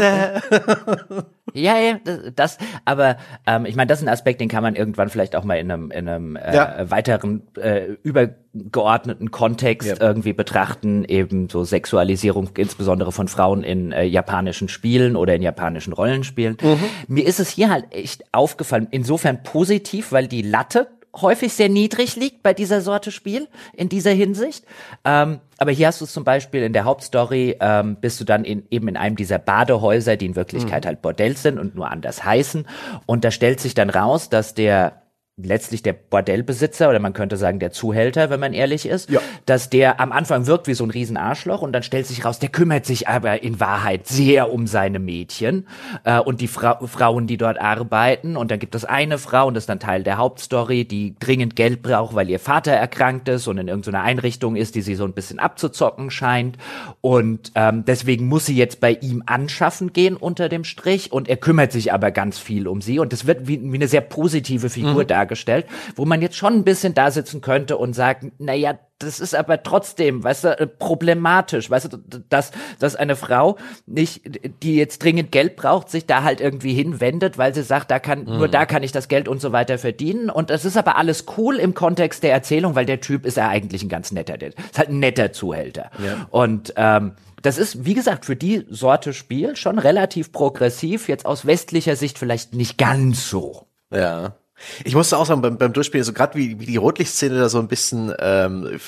ja, ja, das, aber ähm, ich meine, das ist ein Aspekt, den kann man irgendwann vielleicht auch mal in einem, in einem äh, ja. weiteren äh, übergeordneten Kontext ja. irgendwie betrachten, eben so Sexualisierung insbesondere von Frauen in äh, japanischen Spielen oder in japanischen Rollenspielen. Mhm. Mir ist es hier halt echt aufgefallen, insofern positiv, weil die Latte häufig sehr niedrig liegt bei dieser Sorte Spiel in dieser Hinsicht. Ähm, aber hier hast du es zum Beispiel in der Hauptstory, ähm, bist du dann in, eben in einem dieser Badehäuser, die in Wirklichkeit mhm. halt Bordells sind und nur anders heißen. Und da stellt sich dann raus, dass der letztlich der Bordellbesitzer oder man könnte sagen der Zuhälter, wenn man ehrlich ist, ja. dass der am Anfang wirkt wie so ein Riesenarschloch und dann stellt sich raus, der kümmert sich aber in Wahrheit sehr um seine Mädchen äh, und die Fra Frauen, die dort arbeiten und dann gibt es eine Frau und das ist dann Teil der Hauptstory, die dringend Geld braucht, weil ihr Vater erkrankt ist und in irgendeiner Einrichtung ist, die sie so ein bisschen abzuzocken scheint und ähm, deswegen muss sie jetzt bei ihm anschaffen gehen unter dem Strich und er kümmert sich aber ganz viel um sie und das wird wie, wie eine sehr positive Figur mhm. da dargestellt, wo man jetzt schon ein bisschen da sitzen könnte und sagen, na ja, das ist aber trotzdem, weißt du, äh, problematisch, weißt du, dass, dass eine Frau nicht, die jetzt dringend Geld braucht, sich da halt irgendwie hinwendet, weil sie sagt, da kann, mhm. nur da kann ich das Geld und so weiter verdienen. Und das ist aber alles cool im Kontext der Erzählung, weil der Typ ist ja eigentlich ein ganz netter, der ist halt ein netter Zuhälter. Ja. Und ähm, das ist, wie gesagt, für die Sorte Spiel schon relativ progressiv, jetzt aus westlicher Sicht vielleicht nicht ganz so. Ja. Ich musste auch sagen, beim, beim Durchspielen, so gerade wie, wie die Rotlichtszene da so ein bisschen ähm,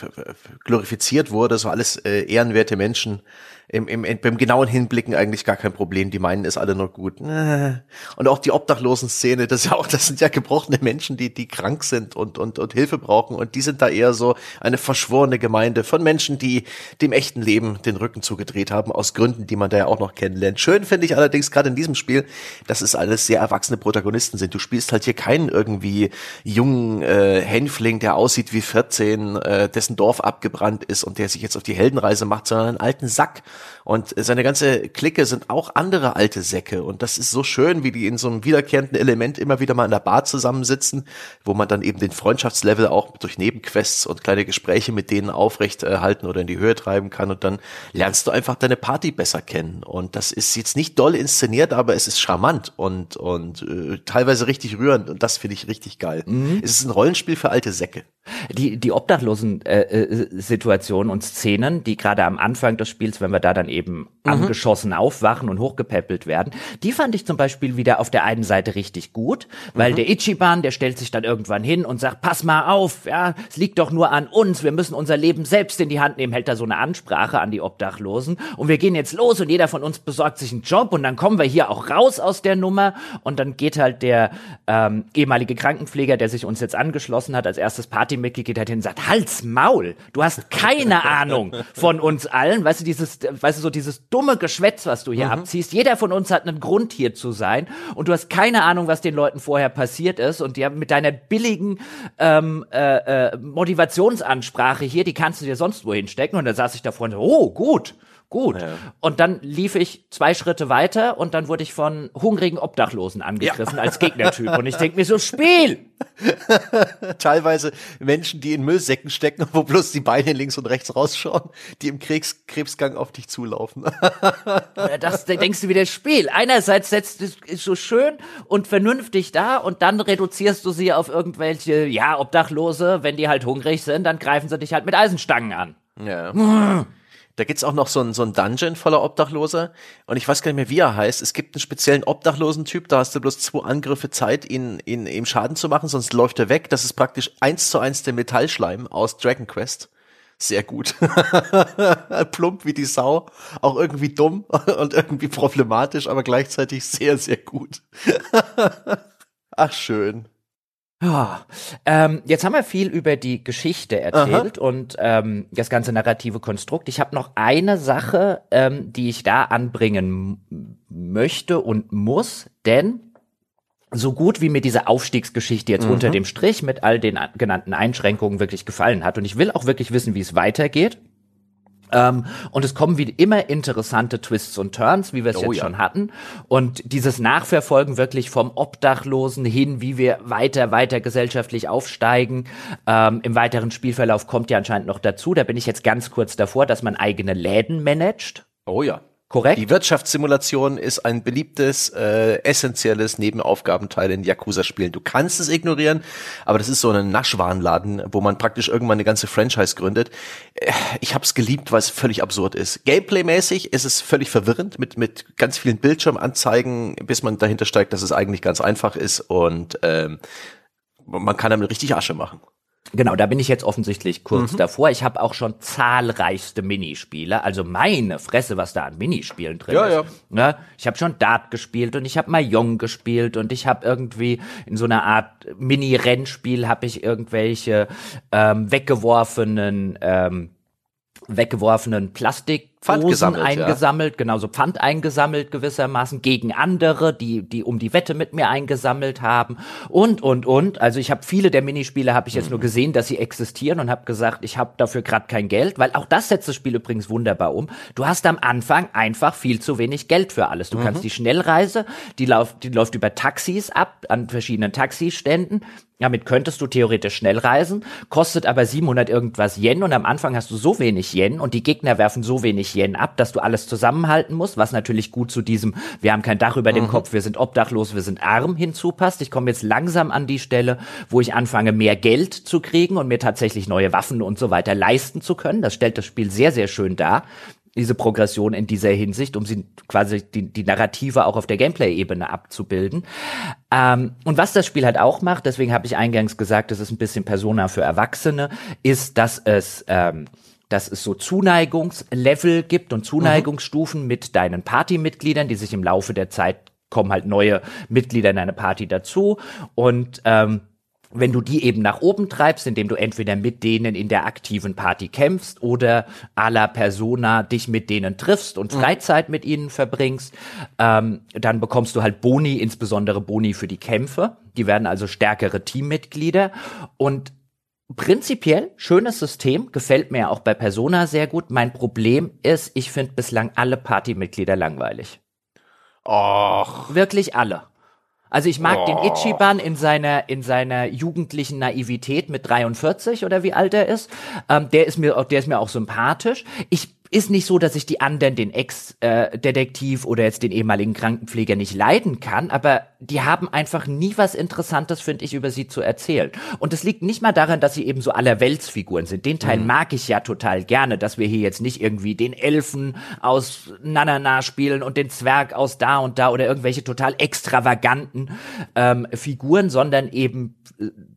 glorifiziert wurde, so alles äh, ehrenwerte Menschen, im, im, im, beim genauen Hinblicken eigentlich gar kein Problem. Die meinen ist alle nur gut. Und auch die Obdachlosen-Szene, das ist ja auch, das sind ja gebrochene Menschen, die, die krank sind und, und, und Hilfe brauchen. Und die sind da eher so eine verschworene Gemeinde von Menschen, die dem echten Leben den Rücken zugedreht haben, aus Gründen, die man da ja auch noch kennenlernt. Schön finde ich allerdings gerade in diesem Spiel, dass es alles sehr erwachsene Protagonisten sind. Du spielst halt hier keinen irgendwie jungen äh, Hänfling, der aussieht wie 14, äh, dessen Dorf abgebrannt ist und der sich jetzt auf die Heldenreise macht, sondern einen alten Sack, und seine ganze Clique sind auch andere alte Säcke. Und das ist so schön, wie die in so einem wiederkehrenden Element immer wieder mal in der Bar zusammensitzen, wo man dann eben den Freundschaftslevel auch durch Nebenquests und kleine Gespräche mit denen aufrecht halten oder in die Höhe treiben kann. Und dann lernst du einfach deine Party besser kennen. Und das ist jetzt nicht doll inszeniert, aber es ist charmant und, und äh, teilweise richtig rührend. Und das finde ich richtig geil. Mhm. Es ist ein Rollenspiel für alte Säcke. Die, die obdachlosen äh, äh, Situationen und Szenen, die gerade am Anfang des Spiels, wenn wir da dann eben mhm. angeschossen aufwachen und hochgepäppelt werden, die fand ich zum Beispiel wieder auf der einen Seite richtig gut, weil mhm. der Ichiban, der stellt sich dann irgendwann hin und sagt, pass mal auf, ja, es liegt doch nur an uns, wir müssen unser Leben selbst in die Hand nehmen, hält da so eine Ansprache an die Obdachlosen und wir gehen jetzt los und jeder von uns besorgt sich einen Job und dann kommen wir hier auch raus aus der Nummer und dann geht halt der ähm, ehemalige Krankenpfleger, der sich uns jetzt angeschlossen hat, als erstes Partymitglied, geht halt hin und sagt, Hals, Maul, du hast keine *laughs* Ahnung von uns allen, weißt du, dieses, weißt du, so dieses dumme Geschwätz, was du hier mhm. abziehst. Jeder von uns hat einen Grund hier zu sein. Und du hast keine Ahnung, was den Leuten vorher passiert ist. Und die haben mit deiner billigen ähm, äh, äh, Motivationsansprache hier, die kannst du dir sonst wohin stecken und dann saß ich davor und so, oh, gut gut. Ja. Und dann lief ich zwei Schritte weiter und dann wurde ich von hungrigen Obdachlosen angegriffen ja. als Gegnertyp. Und ich denke mir so, Spiel! *laughs* Teilweise Menschen, die in Müllsäcken stecken, wo bloß die Beine links und rechts rausschauen, die im Krebs Krebsgang auf dich zulaufen. das denkst du wieder Spiel. Einerseits setzt du ist so schön und vernünftig da und dann reduzierst du sie auf irgendwelche, ja, Obdachlose, wenn die halt hungrig sind, dann greifen sie dich halt mit Eisenstangen an. Ja. Da gibt's auch noch so ein, so ein Dungeon voller Obdachloser. Und ich weiß gar nicht mehr, wie er heißt. Es gibt einen speziellen Obdachlosen-Typ, da hast du bloß zwei Angriffe Zeit, ihn, ihn, ihm Schaden zu machen, sonst läuft er weg. Das ist praktisch eins zu eins der Metallschleim aus Dragon Quest. Sehr gut. *laughs* Plump wie die Sau. Auch irgendwie dumm *laughs* und irgendwie problematisch, aber gleichzeitig sehr, sehr gut. *laughs* Ach, schön. Ja, ähm, jetzt haben wir viel über die Geschichte erzählt Aha. und ähm, das ganze narrative Konstrukt. Ich habe noch eine Sache, ähm, die ich da anbringen möchte und muss, denn so gut wie mir diese Aufstiegsgeschichte jetzt mhm. unter dem Strich mit all den genannten Einschränkungen wirklich gefallen hat und ich will auch wirklich wissen, wie es weitergeht. Ähm, und es kommen wie immer interessante Twists und Turns, wie wir es oh, jetzt ja. schon hatten. Und dieses Nachverfolgen wirklich vom Obdachlosen hin, wie wir weiter, weiter gesellschaftlich aufsteigen. Ähm, Im weiteren Spielverlauf kommt ja anscheinend noch dazu, da bin ich jetzt ganz kurz davor, dass man eigene Läden managt. Oh ja. Korrekt. Die Wirtschaftssimulation ist ein beliebtes, äh, essentielles Nebenaufgabenteil in Yakuza-Spielen. Du kannst es ignorieren, aber das ist so ein Naschwarenladen, wo man praktisch irgendwann eine ganze Franchise gründet. Äh, ich habe es geliebt, weil es völlig absurd ist. Gameplay-mäßig ist es völlig verwirrend mit mit ganz vielen Bildschirmanzeigen, bis man dahinter steigt, dass es eigentlich ganz einfach ist und ähm, man kann damit richtig Asche machen. Genau, da bin ich jetzt offensichtlich kurz mhm. davor. Ich habe auch schon zahlreichste Minispiele. Also meine Fresse, was da an Minispielen drin ja, ist. Ja. ja ne? ich habe schon Dart gespielt und ich habe Mahjong gespielt und ich habe irgendwie in so einer Art Mini-Rennspiel habe ich irgendwelche ähm, weggeworfenen ähm, weggeworfenen Plastik Pfand gesammelt, eingesammelt, ja. genauso Pfand eingesammelt gewissermaßen gegen andere, die die um die Wette mit mir eingesammelt haben und und und. Also ich habe viele der Minispiele habe ich jetzt mhm. nur gesehen, dass sie existieren und habe gesagt, ich habe dafür gerade kein Geld, weil auch das setzt das Spiel übrigens wunderbar um. Du hast am Anfang einfach viel zu wenig Geld für alles. Du mhm. kannst die Schnellreise, die läuft die läuft über Taxis ab an verschiedenen Taxiständen. Damit könntest du theoretisch schnell reisen, kostet aber 700 irgendwas Yen und am Anfang hast du so wenig Yen und die Gegner werfen so wenig Yen ab, dass du alles zusammenhalten musst, was natürlich gut zu diesem, wir haben kein Dach über dem mhm. Kopf, wir sind obdachlos, wir sind arm hinzupasst. Ich komme jetzt langsam an die Stelle, wo ich anfange, mehr Geld zu kriegen und mir tatsächlich neue Waffen und so weiter leisten zu können. Das stellt das Spiel sehr, sehr schön dar diese Progression in dieser Hinsicht, um sie quasi die, die Narrative auch auf der Gameplay-Ebene abzubilden. Ähm, und was das Spiel halt auch macht, deswegen habe ich eingangs gesagt, es ist ein bisschen Persona für Erwachsene, ist, dass es ähm, dass es so Zuneigungslevel gibt und Zuneigungsstufen mhm. mit deinen Partymitgliedern, die sich im Laufe der Zeit kommen halt neue Mitglieder in eine Party dazu und ähm, wenn du die eben nach oben treibst, indem du entweder mit denen in der aktiven Party kämpfst oder a la Persona dich mit denen triffst und mhm. Freizeit mhm. mit ihnen verbringst, ähm, dann bekommst du halt Boni, insbesondere Boni für die Kämpfe. Die werden also stärkere Teammitglieder und Prinzipiell schönes System, gefällt mir auch bei Persona sehr gut. Mein Problem ist, ich finde bislang alle Partymitglieder langweilig. Och. Wirklich alle. Also ich mag oh. den Ichiban in seiner in seiner jugendlichen Naivität mit 43 oder wie alt er ist. Ähm, der ist mir der ist mir auch sympathisch. Ich ist nicht so, dass ich die anderen, den Ex-Detektiv oder jetzt den ehemaligen Krankenpfleger nicht leiden kann, aber die haben einfach nie was Interessantes, finde ich, über sie zu erzählen. Und es liegt nicht mal daran, dass sie eben so allerweltsfiguren sind. Den Teil mhm. mag ich ja total gerne, dass wir hier jetzt nicht irgendwie den Elfen aus Nanana spielen und den Zwerg aus da und da oder irgendwelche total extravaganten ähm, Figuren, sondern eben äh,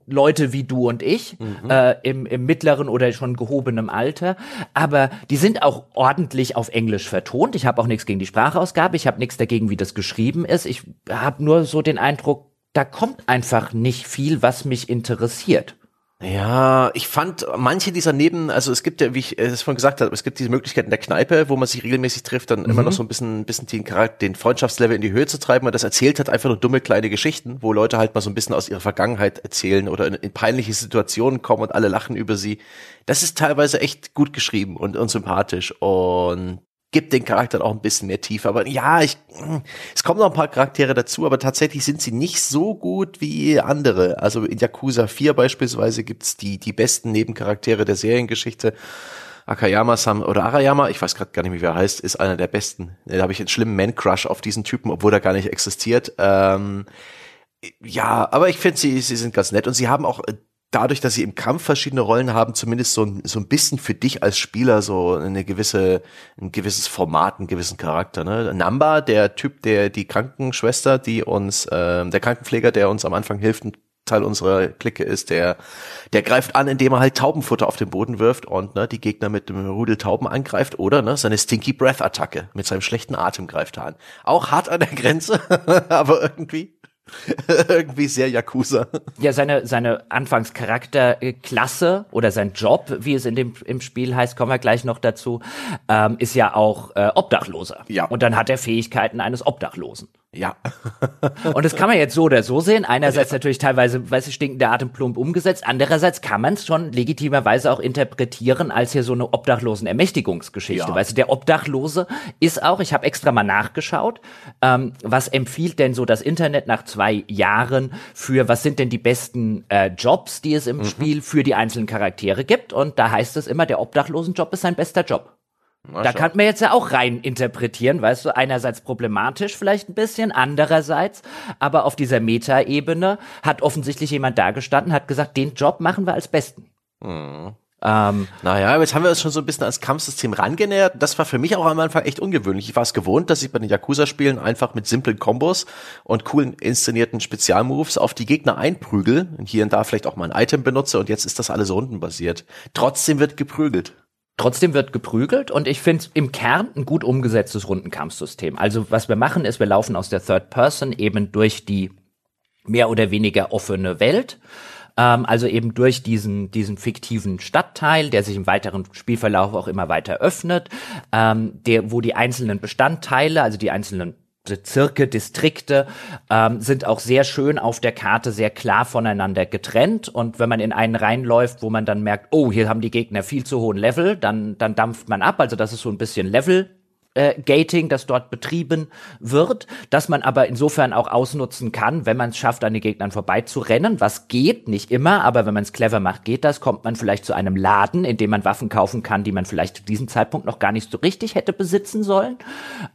Leute wie du und ich mhm. äh, im, im mittleren oder schon gehobenem Alter. Aber die sind auch ordentlich auf Englisch vertont. Ich habe auch nichts gegen die Sprachausgabe. Ich habe nichts dagegen, wie das geschrieben ist. Ich habe nur so den Eindruck, da kommt einfach nicht viel, was mich interessiert. Ja, ich fand manche dieser Neben, also es gibt ja, wie ich es vorhin gesagt habe, es gibt diese Möglichkeit in der Kneipe, wo man sich regelmäßig trifft, dann mhm. immer noch so ein bisschen, ein bisschen den Charakter, den Freundschaftslevel in die Höhe zu treiben. Und das erzählt hat einfach nur dumme kleine Geschichten, wo Leute halt mal so ein bisschen aus ihrer Vergangenheit erzählen oder in, in peinliche Situationen kommen und alle lachen über sie. Das ist teilweise echt gut geschrieben und, und sympathisch. Und gibt den Charakteren auch ein bisschen mehr Tiefe. Aber ja, ich, es kommen noch ein paar Charaktere dazu, aber tatsächlich sind sie nicht so gut wie andere. Also in Yakuza 4 beispielsweise gibt's die, die besten Nebencharaktere der Seriengeschichte. Akayama-san oder Arayama, ich weiß gerade gar nicht, wie er heißt, ist einer der besten. Da habe ich einen schlimmen Man-Crush auf diesen Typen, obwohl er gar nicht existiert. Ähm, ja, aber ich finde, sie, sie sind ganz nett und sie haben auch dadurch, dass sie im Kampf verschiedene Rollen haben, zumindest so ein, so ein bisschen für dich als Spieler so eine gewisse, ein gewisses Format, einen gewissen Charakter. Ne? Namba, der Typ, der die Krankenschwester, die uns, äh, der Krankenpfleger, der uns am Anfang hilft, ein Teil unserer Clique ist, der, der greift an, indem er halt Taubenfutter auf den Boden wirft und ne, die Gegner mit dem Rudel Tauben angreift oder ne, seine Stinky Breath Attacke mit seinem schlechten Atem greift er an. Auch hart an der Grenze, *laughs* aber irgendwie *laughs* Irgendwie sehr Yakuza. Ja, seine, seine Anfangscharakterklasse oder sein Job, wie es in dem, im Spiel heißt, kommen wir gleich noch dazu, ähm, ist ja auch äh, Obdachloser. Ja. Und dann hat er Fähigkeiten eines Obdachlosen. Ja. und das kann man jetzt so oder so sehen. Einerseits *laughs* ja. natürlich teilweise, weiß ich, stinkende Atemplump umgesetzt. Andererseits kann man es schon legitimerweise auch interpretieren als hier so eine Obdachlosen-Ermächtigungsgeschichte. Ja. Weißt du, der Obdachlose ist auch, ich habe extra mal nachgeschaut, ähm, was empfiehlt denn so das Internet nach zwei Jahren für, was sind denn die besten äh, Jobs, die es im mhm. Spiel für die einzelnen Charaktere gibt. Und da heißt es immer, der Obdachlosenjob ist sein bester Job. Na, da kann man jetzt ja auch rein interpretieren, weißt du, einerseits problematisch vielleicht ein bisschen, andererseits, aber auf dieser Metaebene hat offensichtlich jemand da gestanden, hat gesagt, den Job machen wir als besten. Mhm. Ähm, naja, jetzt haben wir uns schon so ein bisschen ans Kampfsystem rangenähert. Das war für mich auch am Anfang echt ungewöhnlich. Ich war es gewohnt, dass ich bei den Yakuza-Spielen einfach mit simplen Kombos und coolen inszenierten Spezialmoves auf die Gegner einprügel und hier und da vielleicht auch mal ein Item benutze und jetzt ist das alles rundenbasiert. Trotzdem wird geprügelt. Trotzdem wird geprügelt und ich finde im Kern ein gut umgesetztes Rundenkampfsystem. Also was wir machen ist, wir laufen aus der Third Person eben durch die mehr oder weniger offene Welt Ähm, also eben durch diesen, diesen fiktiven Stadtteil, der sich im weiteren Spielverlauf auch immer weiter öffnet, ähm, der, wo die einzelnen Bestandteile, also die einzelnen Bezirke, Distrikte ähm, sind auch sehr schön auf der Karte sehr klar voneinander getrennt. Und wenn man in einen reinläuft, wo man dann merkt, oh, hier haben die Gegner viel zu hohen Level, dann, dann dampft man ab. Also das ist so ein bisschen Level äh, Gating, das dort betrieben wird, dass man aber insofern auch ausnutzen kann, wenn man es schafft, an den Gegnern vorbeizurennen, was geht, nicht immer, aber wenn man es clever macht, geht das, kommt man vielleicht zu einem Laden, in dem man Waffen kaufen kann, die man vielleicht zu diesem Zeitpunkt noch gar nicht so richtig hätte besitzen sollen.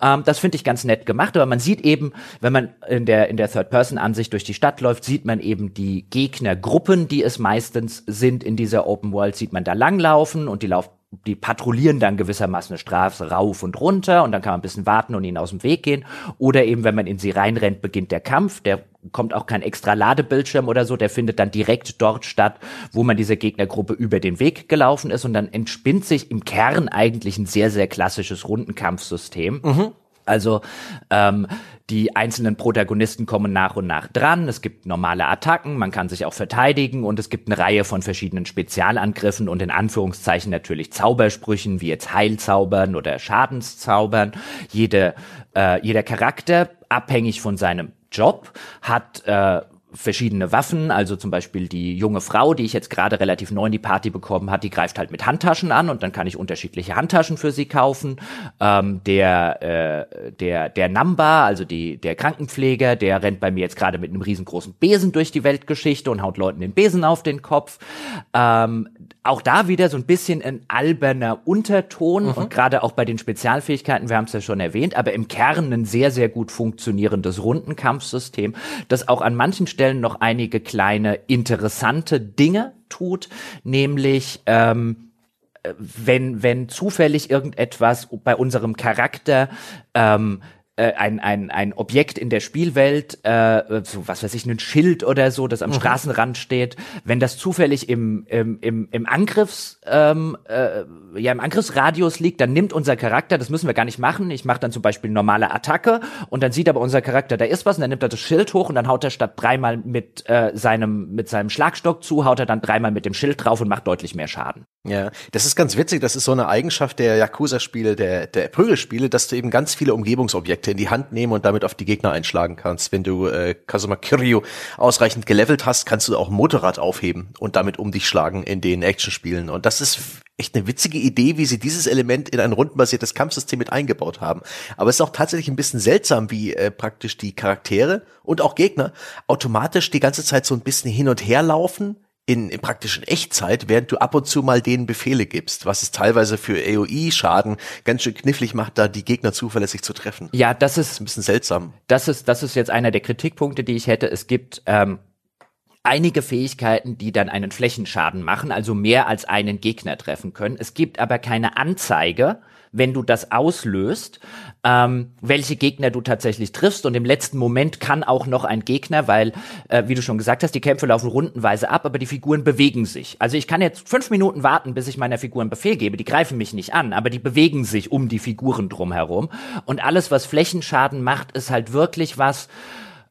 Ähm, das finde ich ganz nett gemacht, aber man sieht eben, wenn man in der, in der Third-Person-Ansicht durch die Stadt läuft, sieht man eben die Gegnergruppen, die es meistens sind in dieser Open World, sieht man da langlaufen und die laufen die patrouillieren dann gewissermaßen eine Straße rauf und runter und dann kann man ein bisschen warten und ihnen aus dem Weg gehen. Oder eben, wenn man in sie reinrennt, beginnt der Kampf. Der kommt auch kein extra Ladebildschirm oder so, der findet dann direkt dort statt, wo man dieser Gegnergruppe über den Weg gelaufen ist und dann entspinnt sich im Kern eigentlich ein sehr, sehr klassisches Rundenkampfsystem. Mhm. Also ähm, die einzelnen Protagonisten kommen nach und nach dran. Es gibt normale Attacken, man kann sich auch verteidigen und es gibt eine Reihe von verschiedenen Spezialangriffen und in Anführungszeichen natürlich Zaubersprüchen wie jetzt Heilzaubern oder Schadenszaubern. Jede, äh, jeder Charakter, abhängig von seinem Job, hat äh, verschiedene Waffen, also zum Beispiel die junge Frau, die ich jetzt gerade relativ neu in die Party bekommen hat, die greift halt mit Handtaschen an und dann kann ich unterschiedliche Handtaschen für sie kaufen. Ähm, der äh, der der Namba, also die der Krankenpfleger, der rennt bei mir jetzt gerade mit einem riesengroßen Besen durch die Weltgeschichte und haut Leuten den Besen auf den Kopf. Ähm, auch da wieder so ein bisschen ein alberner Unterton mhm. und gerade auch bei den Spezialfähigkeiten, wir haben es ja schon erwähnt, aber im Kern ein sehr sehr gut funktionierendes Rundenkampfsystem, das auch an manchen Stellen Stellen noch einige kleine interessante Dinge tut, nämlich ähm, wenn, wenn zufällig irgendetwas bei unserem Charakter ähm, äh, ein, ein, ein Objekt in der Spielwelt, äh, so was weiß ich, ein Schild oder so, das am mhm. Straßenrand steht, wenn das zufällig im, im, im, im Angriffs, ähm, äh, ja, im Angriffsradius liegt, dann nimmt unser Charakter, das müssen wir gar nicht machen. Ich mache dann zum Beispiel normale Attacke und dann sieht aber unser Charakter, da ist was und dann nimmt er das Schild hoch und dann haut er statt dreimal mit äh, seinem, mit seinem Schlagstock zu, haut er dann dreimal mit dem Schild drauf und macht deutlich mehr Schaden. Ja, das ist ganz witzig. Das ist so eine Eigenschaft der Yakuza-Spiele, der, der Prügelspiele, dass du eben ganz viele Umgebungsobjekte in die Hand nehmen und damit auf die Gegner einschlagen kannst. Wenn du äh, Kazuma Kiryu ausreichend gelevelt hast, kannst du auch Motorrad aufheben und damit um dich schlagen in den Actionspielen. Und das ist echt eine witzige Idee, wie sie dieses Element in ein rundenbasiertes Kampfsystem mit eingebaut haben. Aber es ist auch tatsächlich ein bisschen seltsam, wie äh, praktisch die Charaktere und auch Gegner automatisch die ganze Zeit so ein bisschen hin und her laufen in, in praktischen Echtzeit, während du ab und zu mal denen Befehle gibst, was es teilweise für AOE-Schaden ganz schön knifflig macht, da die Gegner zuverlässig zu treffen. Ja, das ist, das ist ein bisschen seltsam. Das ist, das ist jetzt einer der Kritikpunkte, die ich hätte. Es gibt ähm, einige Fähigkeiten, die dann einen Flächenschaden machen, also mehr als einen Gegner treffen können. Es gibt aber keine Anzeige, wenn du das auslöst, ähm, welche Gegner du tatsächlich triffst. Und im letzten Moment kann auch noch ein Gegner, weil, äh, wie du schon gesagt hast, die Kämpfe laufen rundenweise ab, aber die Figuren bewegen sich. Also ich kann jetzt fünf Minuten warten, bis ich meiner Figur einen Befehl gebe. Die greifen mich nicht an, aber die bewegen sich um die Figuren drumherum. Und alles, was Flächenschaden macht, ist halt wirklich was,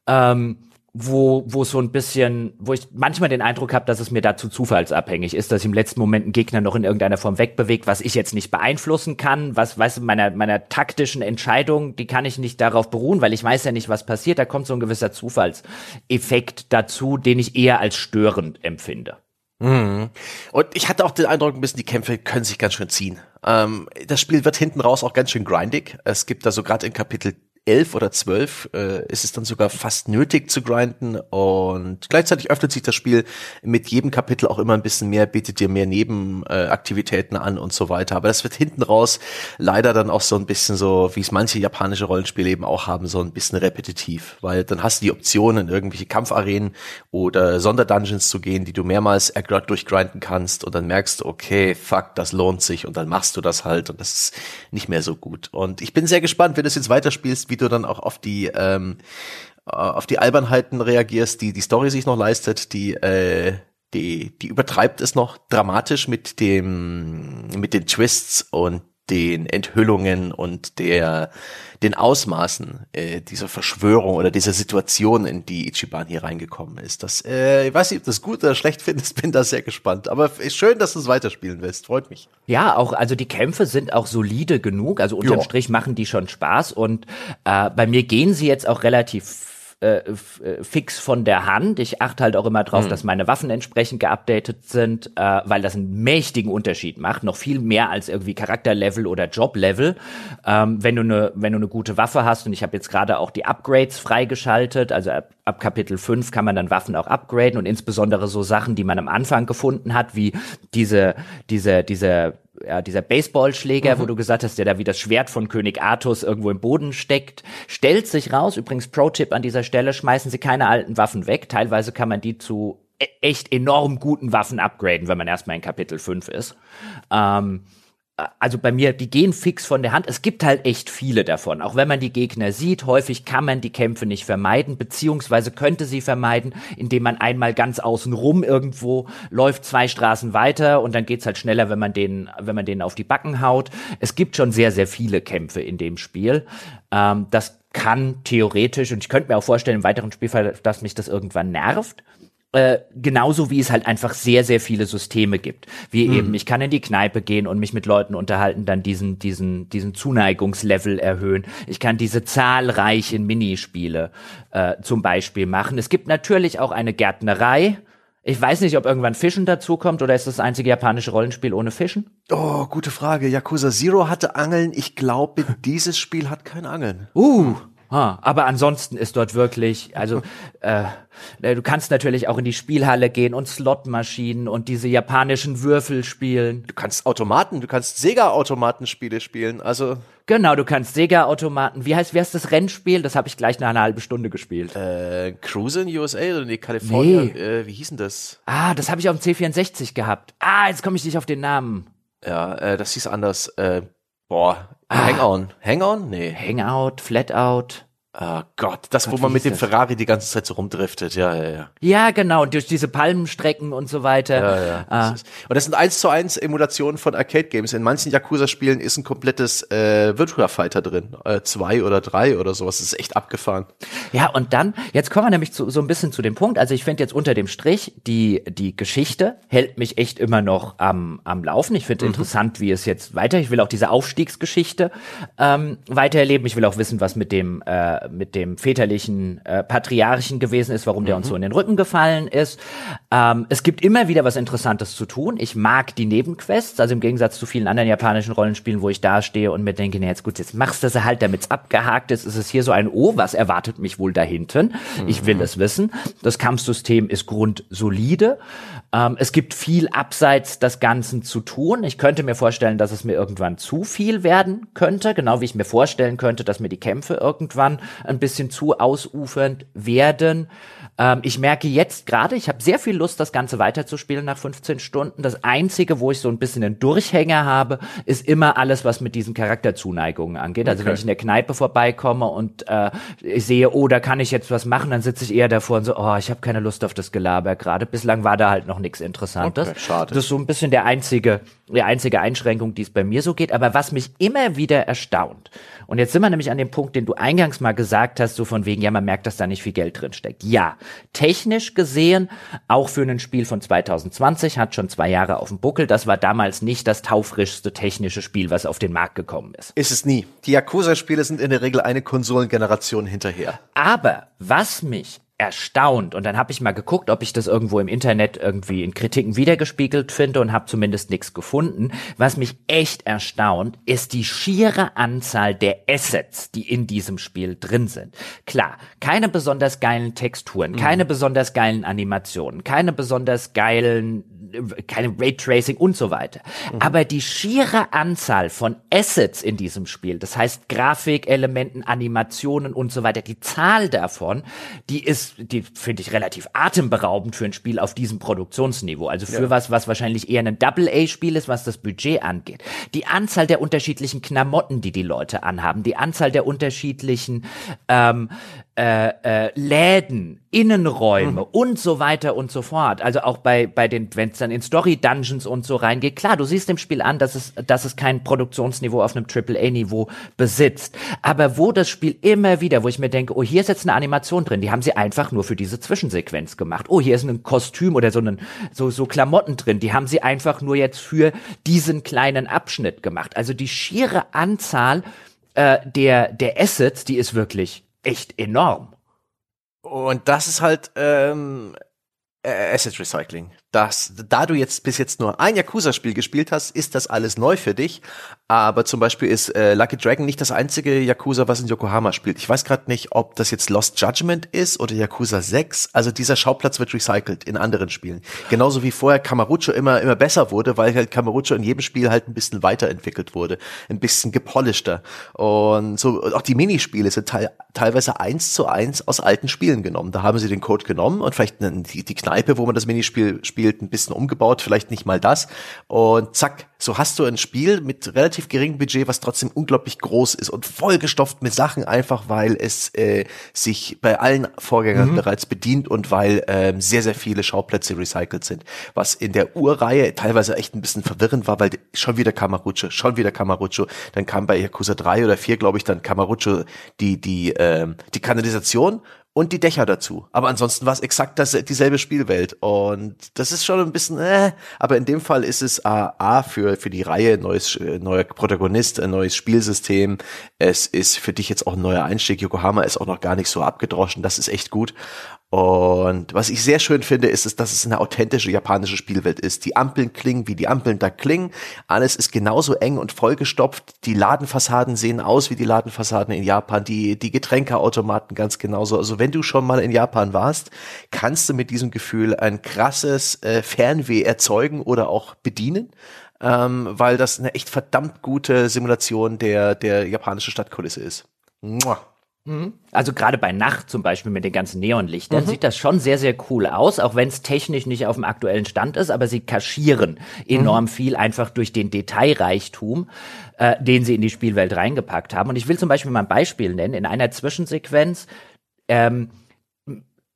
ähm, wo, wo so ein bisschen, wo ich manchmal den Eindruck habe, dass es mir dazu zufallsabhängig ist, dass im letzten Moment ein Gegner noch in irgendeiner Form wegbewegt, was ich jetzt nicht beeinflussen kann, was, weißt du, meiner, meiner taktischen Entscheidung, die kann ich nicht darauf beruhen, weil ich weiß ja nicht, was passiert, da kommt so ein gewisser Zufallseffekt dazu, den ich eher als störend empfinde. Mhm. Und ich hatte auch den Eindruck, ein bisschen die Kämpfe können sich ganz schön ziehen. Ähm, das Spiel wird hinten raus auch ganz schön grindig. Es gibt da so gerade in Kapitel elf oder zwölf äh, ist es dann sogar fast nötig zu grinden und gleichzeitig öffnet sich das Spiel mit jedem Kapitel auch immer ein bisschen mehr, bietet dir mehr Nebenaktivitäten äh, an und so weiter. Aber das wird hinten raus leider dann auch so ein bisschen so, wie es manche japanische Rollenspiele eben auch haben, so ein bisschen repetitiv, weil dann hast du die Option in irgendwelche Kampfarenen oder Sonderdungeons zu gehen, die du mehrmals durchgrinden kannst und dann merkst du, okay, fuck, das lohnt sich und dann machst du das halt und das ist nicht mehr so gut. Und ich bin sehr gespannt, wenn du es jetzt weiterspielst, wie du dann auch auf die ähm, äh, auf die Albernheiten reagierst, die die Story sich noch leistet, die äh, die die übertreibt es noch dramatisch mit dem mit den Twists und den Enthüllungen und der den Ausmaßen äh, dieser Verschwörung oder dieser Situation, in die Ichiban hier reingekommen ist. Das, äh, ich weiß nicht, ob das gut oder schlecht findest, *laughs* bin da sehr gespannt. Aber ist schön, dass du es weiterspielen willst. Freut mich. Ja, auch, also die Kämpfe sind auch solide genug. Also unterm jo. Strich machen die schon Spaß. Und äh, bei mir gehen sie jetzt auch relativ äh, äh, fix von der Hand. Ich achte halt auch immer drauf, mhm. dass meine Waffen entsprechend geupdatet sind, äh, weil das einen mächtigen Unterschied macht, noch viel mehr als irgendwie Charakterlevel oder Joblevel. Ähm, wenn du eine wenn du eine gute Waffe hast und ich habe jetzt gerade auch die Upgrades freigeschaltet, also ab, ab Kapitel 5 kann man dann Waffen auch upgraden und insbesondere so Sachen, die man am Anfang gefunden hat, wie diese diese diese ja, dieser Baseballschläger, mhm. wo du gesagt hast, der da wie das Schwert von König Artus irgendwo im Boden steckt, stellt sich raus. Übrigens, Pro-Tipp an dieser Stelle, schmeißen Sie keine alten Waffen weg. Teilweise kann man die zu e echt enorm guten Waffen upgraden, wenn man erstmal in Kapitel 5 ist. Ähm, also bei mir, die gehen fix von der Hand. Es gibt halt echt viele davon. Auch wenn man die Gegner sieht, häufig kann man die Kämpfe nicht vermeiden, beziehungsweise könnte sie vermeiden, indem man einmal ganz außen rum irgendwo läuft, zwei Straßen weiter und dann geht's halt schneller, wenn man den, wenn man denen auf die Backen haut. Es gibt schon sehr, sehr viele Kämpfe in dem Spiel. Ähm, das kann theoretisch, und ich könnte mir auch vorstellen, im weiteren Spielfall, dass mich das irgendwann nervt. Äh, genauso wie es halt einfach sehr, sehr viele Systeme gibt. Wie mhm. eben, ich kann in die Kneipe gehen und mich mit Leuten unterhalten, dann diesen, diesen, diesen Zuneigungslevel erhöhen. Ich kann diese zahlreichen Minispiele äh, zum Beispiel machen. Es gibt natürlich auch eine Gärtnerei. Ich weiß nicht, ob irgendwann Fischen dazukommt oder ist das, das einzige japanische Rollenspiel ohne Fischen? Oh, gute Frage. Yakuza Zero hatte Angeln. Ich glaube, dieses Spiel hat kein Angeln. Uh, Ah, aber ansonsten ist dort wirklich, also *laughs* äh, äh, du kannst natürlich auch in die Spielhalle gehen und Slotmaschinen und diese japanischen Würfel spielen. Du kannst Automaten, du kannst Sega-Automatenspiele spielen, also. Genau, du kannst Sega-Automaten. Wie heißt, wie heißt das Rennspiel? Das habe ich gleich nach einer halben Stunde gespielt. Äh, Cruise in USA oder nee, Kalifornien? Nee. Äh, wie hieß denn das? Ah, das habe ich auf dem C64 gehabt. Ah, jetzt komme ich nicht auf den Namen. Ja, äh, das hieß anders. Äh, boah, Ah. Hang-on. Hang-on? Nee. Hangout, Flatout. Oh Gott, das, Gott, wo man mit dem das? Ferrari die ganze Zeit so rumdriftet, ja, ja, ja. Ja, genau, durch diese Palmenstrecken und so weiter. Ja, ja. Ah. Das und das sind eins zu eins Emulationen von Arcade-Games. In manchen Yakuza-Spielen ist ein komplettes äh, Virtua Fighter drin. Äh, zwei oder drei oder sowas. Das ist echt abgefahren. Ja, und dann, jetzt kommen wir nämlich zu, so ein bisschen zu dem Punkt. Also ich finde jetzt unter dem Strich, die, die Geschichte hält mich echt immer noch am, am Laufen. Ich finde mhm. interessant, wie es jetzt weiter. Ich will auch diese Aufstiegsgeschichte ähm, weitererleben. Ich will auch wissen, was mit dem äh, mit dem väterlichen äh, Patriarchen gewesen ist, warum der uns mhm. so in den Rücken gefallen ist. Ähm, es gibt immer wieder was Interessantes zu tun. Ich mag die Nebenquests, also im Gegensatz zu vielen anderen japanischen Rollenspielen, wo ich da stehe und mir denke, na jetzt gut, jetzt machst du sie halt, damit's abgehakt ist. Ist es hier so ein Oh, was erwartet mich wohl da hinten? Mhm. Ich will es wissen. Das Kampfsystem ist grundsolide. Ähm, es gibt viel abseits des Ganzen zu tun. Ich könnte mir vorstellen, dass es mir irgendwann zu viel werden könnte, genau wie ich mir vorstellen könnte, dass mir die Kämpfe irgendwann ein bisschen zu ausufernd werden. Ähm, ich merke jetzt gerade, ich habe sehr viel Lust, das Ganze weiterzuspielen nach 15 Stunden. Das Einzige, wo ich so ein bisschen einen Durchhänger habe, ist immer alles, was mit diesen Charakterzuneigungen angeht. Also okay. wenn ich in der Kneipe vorbeikomme und äh, ich sehe, oh, da kann ich jetzt was machen, dann sitze ich eher davor und so, oh, ich habe keine Lust auf das Gelaber gerade. Bislang war da halt noch nichts Interessantes. Okay, schade. Das ist so ein bisschen der einzige, die einzige Einschränkung, die es bei mir so geht. Aber was mich immer wieder erstaunt, und jetzt sind wir nämlich an dem Punkt, den du eingangs mal gesagt hast, so von wegen, ja, man merkt, dass da nicht viel Geld drin steckt. Ja, technisch gesehen, auch für ein Spiel von 2020, hat schon zwei Jahre auf dem Buckel. Das war damals nicht das taufrischste technische Spiel, was auf den Markt gekommen ist. Ist es nie. Die Yakuza-Spiele sind in der Regel eine Konsolengeneration hinterher. Aber was mich erstaunt und dann habe ich mal geguckt, ob ich das irgendwo im Internet irgendwie in Kritiken wiedergespiegelt finde und habe zumindest nichts gefunden. Was mich echt erstaunt, ist die schiere Anzahl der Assets, die in diesem Spiel drin sind. Klar, keine besonders geilen Texturen, mhm. keine besonders geilen Animationen, keine besonders geilen keine Raytracing und so weiter. Mhm. Aber die schiere Anzahl von Assets in diesem Spiel, das heißt Grafikelementen, Animationen und so weiter, die Zahl davon, die ist, die finde ich relativ atemberaubend für ein Spiel auf diesem Produktionsniveau. Also für ja. was, was wahrscheinlich eher ein Double-A-Spiel ist, was das Budget angeht. Die Anzahl der unterschiedlichen Klamotten, die die Leute anhaben, die Anzahl der unterschiedlichen ähm, äh, äh, Läden, Innenräume mhm. und so weiter und so fort. Also auch bei bei den, wenn es dann in Story Dungeons und so reingeht, klar, du siehst dem Spiel an, dass es dass es kein Produktionsniveau auf einem AAA-Niveau besitzt. Aber wo das Spiel immer wieder, wo ich mir denke, oh, hier ist jetzt eine Animation drin, die haben sie einfach nur für diese Zwischensequenz gemacht. Oh, hier ist ein Kostüm oder so ein so so Klamotten drin, die haben sie einfach nur jetzt für diesen kleinen Abschnitt gemacht. Also die schiere Anzahl äh, der der Assets, die ist wirklich echt enorm. Und das ist halt ähm, Asset Recycling dass da du jetzt bis jetzt nur ein Yakuza-Spiel gespielt hast, ist das alles neu für dich. Aber zum Beispiel ist äh, Lucky Dragon nicht das einzige Yakuza, was in Yokohama spielt. Ich weiß gerade nicht, ob das jetzt Lost Judgment ist oder Yakuza 6. Also dieser Schauplatz wird recycelt in anderen Spielen. Genauso wie vorher Kamarucho immer immer besser wurde, weil halt Kamarucho in jedem Spiel halt ein bisschen weiterentwickelt wurde, ein bisschen gepolischter. Und so auch die Minispiele sind te teilweise eins zu eins aus alten Spielen genommen. Da haben sie den Code genommen und vielleicht die, die Kneipe, wo man das Minispiel spielt gespielt, ein bisschen umgebaut, vielleicht nicht mal das. Und zack, so hast du ein Spiel mit relativ geringem Budget, was trotzdem unglaublich groß ist und vollgestopft mit Sachen, einfach weil es äh, sich bei allen Vorgängern mhm. bereits bedient und weil ähm, sehr, sehr viele Schauplätze recycelt sind. Was in der Urreihe teilweise echt ein bisschen verwirrend war, weil schon wieder Kamarucho, schon wieder Kamarucho. Dann kam bei Yakuza 3 oder 4, glaube ich, dann Kamarucho die, die, ähm, die Kanalisation und die Dächer dazu. Aber ansonsten war es exakt das, dieselbe Spielwelt. Und das ist schon ein bisschen, äh, aber in dem Fall ist es äh, A für, für die Reihe neues, äh, neuer Protagonist, ein neues Spielsystem. Es ist für dich jetzt auch ein neuer Einstieg. Yokohama ist auch noch gar nicht so abgedroschen. Das ist echt gut. Und was ich sehr schön finde, ist, ist, dass es eine authentische japanische Spielwelt ist. Die Ampeln klingen, wie die Ampeln da klingen. Alles ist genauso eng und vollgestopft. Die Ladenfassaden sehen aus wie die Ladenfassaden in Japan. Die, die Getränkeautomaten ganz genauso. Also wenn du schon mal in Japan warst, kannst du mit diesem Gefühl ein krasses äh, Fernweh erzeugen oder auch bedienen. Ähm, weil das eine echt verdammt gute Simulation der, der japanischen Stadtkulisse ist. Mua. Mhm. Also gerade bei Nacht zum Beispiel mit den ganzen Neonlichtern mhm. sieht das schon sehr, sehr cool aus, auch wenn es technisch nicht auf dem aktuellen Stand ist, aber sie kaschieren enorm mhm. viel einfach durch den Detailreichtum, äh, den sie in die Spielwelt reingepackt haben. Und ich will zum Beispiel mal ein Beispiel nennen. In einer Zwischensequenz ähm,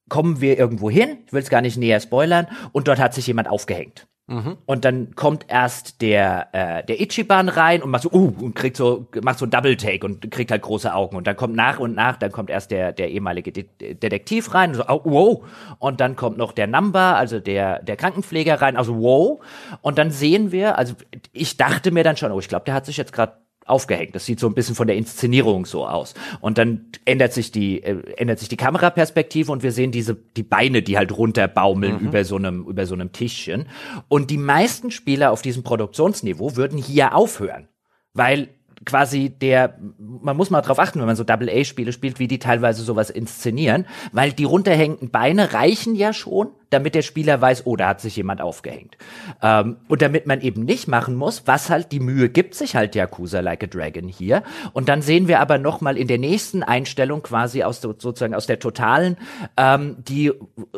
kommen wir irgendwo hin, ich will es gar nicht näher spoilern, und dort hat sich jemand aufgehängt. Mhm. Und dann kommt erst der äh, der Ichiban rein und macht so uh und kriegt so macht so ein Double Take und kriegt halt große Augen. Und dann kommt nach und nach dann kommt erst der der ehemalige De Detektiv rein und so oh, wow. Und dann kommt noch der Number also der der Krankenpfleger rein also wow. Und dann sehen wir also ich dachte mir dann schon oh ich glaube der hat sich jetzt gerade aufgehängt. Das sieht so ein bisschen von der Inszenierung so aus. Und dann ändert sich die äh, ändert sich die Kameraperspektive und wir sehen diese die Beine, die halt runterbaumeln mhm. über so einem über so einem Tischchen. Und die meisten Spieler auf diesem Produktionsniveau würden hier aufhören, weil quasi der, man muss mal drauf achten, wenn man so Double-A-Spiele spielt, wie die teilweise sowas inszenieren, weil die runterhängenden Beine reichen ja schon, damit der Spieler weiß, oh, da hat sich jemand aufgehängt. Ähm, und damit man eben nicht machen muss, was halt die Mühe gibt sich halt Yakuza Like a Dragon hier. Und dann sehen wir aber noch mal in der nächsten Einstellung quasi aus sozusagen aus der totalen ähm, die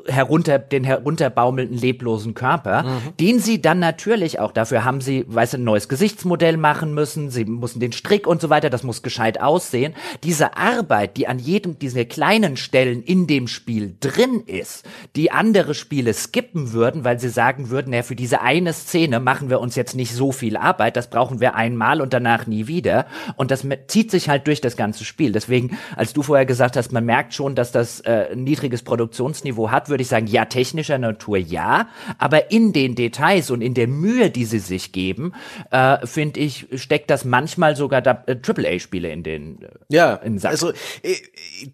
herunter den herunterbaumelnden leblosen Körper, mhm. den sie dann natürlich auch dafür haben sie, weiß ein neues Gesichtsmodell machen müssen. Sie mussten den Strick und so weiter, das muss gescheit aussehen. Diese Arbeit, die an jedem dieser kleinen Stellen in dem Spiel drin ist, die andere Spiele skippen würden, weil sie sagen würden, ja, für diese eine Szene machen wir uns jetzt nicht so viel Arbeit, das brauchen wir einmal und danach nie wieder. Und das zieht sich halt durch das ganze Spiel. Deswegen, als du vorher gesagt hast, man merkt schon, dass das äh, niedriges Produktionsniveau hat, würde ich sagen, ja, technischer Natur ja, aber in den Details und in der Mühe, die sie sich geben, äh, finde ich, steckt das manchmal sogar äh, AAA-Spiele in den äh, ja, in Sack. also äh,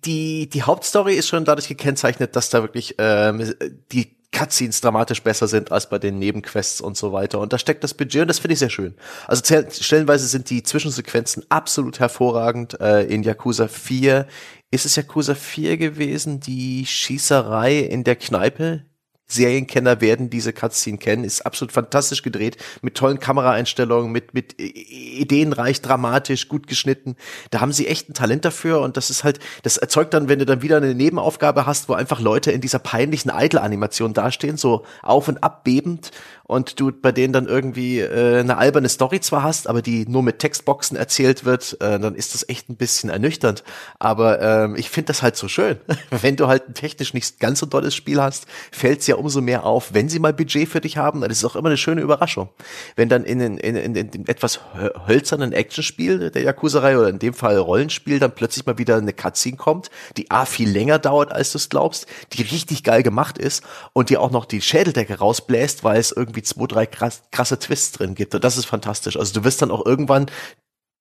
die die Hauptstory ist schon dadurch gekennzeichnet, dass da wirklich ähm, die Cutscenes dramatisch besser sind als bei den Nebenquests und so weiter. Und da steckt das Budget und das finde ich sehr schön. Also stellenweise sind die Zwischensequenzen absolut hervorragend. Äh, in Yakuza 4 ist es Yakuza 4 gewesen, die Schießerei in der Kneipe, Serienkenner werden diese Cutscene kennen, ist absolut fantastisch gedreht, mit tollen Kameraeinstellungen, mit, mit ideenreich, dramatisch, gut geschnitten. Da haben sie echt ein Talent dafür und das ist halt, das erzeugt dann, wenn du dann wieder eine Nebenaufgabe hast, wo einfach Leute in dieser peinlichen Eitel-Animation dastehen, so auf und ab bebend und du bei denen dann irgendwie äh, eine alberne Story zwar hast, aber die nur mit Textboxen erzählt wird, äh, dann ist das echt ein bisschen ernüchternd. Aber ähm, ich finde das halt so schön. *laughs* wenn du halt ein technisch nicht ganz so tolles Spiel hast, fällt es ja umso mehr auf, wenn sie mal Budget für dich haben. Das ist auch immer eine schöne Überraschung. Wenn dann in, in, in, in, in dem etwas hölzernen Actionspiel der Yakuza-Reihe oder in dem Fall Rollenspiel dann plötzlich mal wieder eine Cutscene kommt, die A viel länger dauert, als du es glaubst, die richtig geil gemacht ist und dir auch noch die Schädeldecke rausbläst, weil es irgendwie zwei, drei krass, krasse Twists drin gibt. Und das ist fantastisch. Also du wirst dann auch irgendwann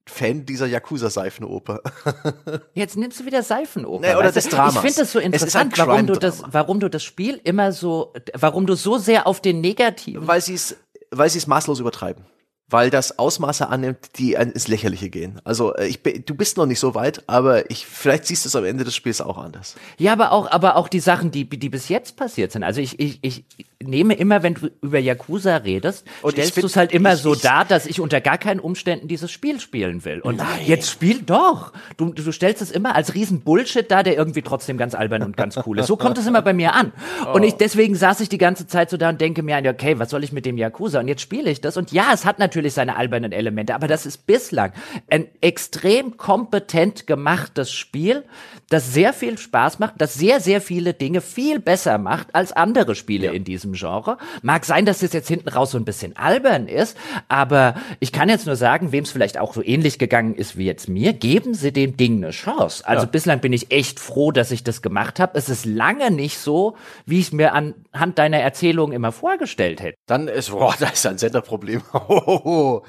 Fan dieser Yakuza-Seifenoper. *laughs* Jetzt nimmst du wieder Seifenoper. Nee, oder des Dramas. Ich finde das so interessant, warum du das, warum du das Spiel immer so, warum du so sehr auf den Negativen. Weil sie es, weil sie es maßlos übertreiben weil das Ausmaße annimmt, die ins Lächerliche gehen. Also äh, ich, du bist noch nicht so weit, aber ich vielleicht siehst du es am Ende des Spiels auch anders. Ja, aber auch, aber auch die Sachen, die, die bis jetzt passiert sind. Also ich, ich, ich nehme immer, wenn du über Yakuza redest, Und stellst du es halt immer ich, so ich, dar, dass ich unter gar keinen Umständen dieses Spiel spielen will. Und Nein. jetzt spiel doch. Du, du stellst es immer als riesen Bullshit dar, der irgendwie trotzdem ganz albern und ganz cool ist. So kommt es immer bei mir an. Oh. Und ich deswegen saß ich die ganze Zeit so da und denke mir, okay, was soll ich mit dem Yakuza? Und jetzt spiele ich das. Und ja, es hat natürlich seine albernen Elemente, aber das ist bislang ein extrem kompetent gemachtes Spiel, das sehr viel Spaß macht, das sehr, sehr viele Dinge viel besser macht als andere Spiele ja. in diesem Genre. Mag sein, dass es jetzt hinten raus so ein bisschen albern ist, aber ich kann jetzt nur sagen, wem es vielleicht auch so ähnlich gegangen ist wie jetzt mir, geben Sie dem Ding eine Chance. Also ja. bislang bin ich echt froh, dass ich das gemacht habe. Es ist lange nicht so, wie ich es mir anhand deiner Erzählung immer vorgestellt hätte. Dann ist, boah, da ist ein Senderproblem. *laughs*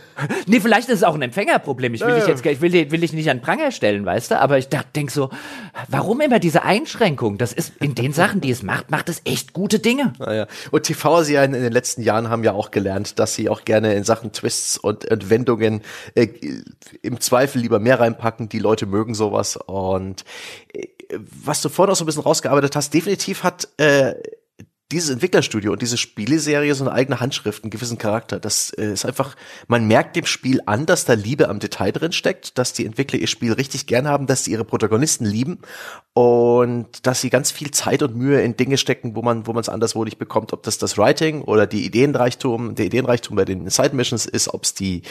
Nee, vielleicht ist es auch ein Empfängerproblem. Ich will dich jetzt, ich will, will dich nicht an Pranger stellen, weißt du? Aber ich denke so, warum immer diese Einschränkung? Das ist in den Sachen, die es macht, macht es echt gute Dinge. Naja. Und TV-Serien in den letzten Jahren haben ja auch gelernt, dass sie auch gerne in Sachen Twists und, und Wendungen äh, im Zweifel lieber mehr reinpacken. Die Leute mögen sowas. Und äh, was du vorhin auch so ein bisschen rausgearbeitet hast, definitiv hat äh, dieses Entwicklerstudio und diese Spieleserie so eine eigene Handschrift, einen gewissen Charakter. Das äh, ist einfach, man merkt dem Spiel an, dass da Liebe am Detail drin steckt, dass die Entwickler ihr Spiel richtig gern haben, dass sie ihre Protagonisten lieben und dass sie ganz viel Zeit und Mühe in Dinge stecken, wo man, wo man es anderswo nicht bekommt, ob das das Writing oder die Ideenreichtum, der Ideenreichtum bei den Side Missions ist, ob es die,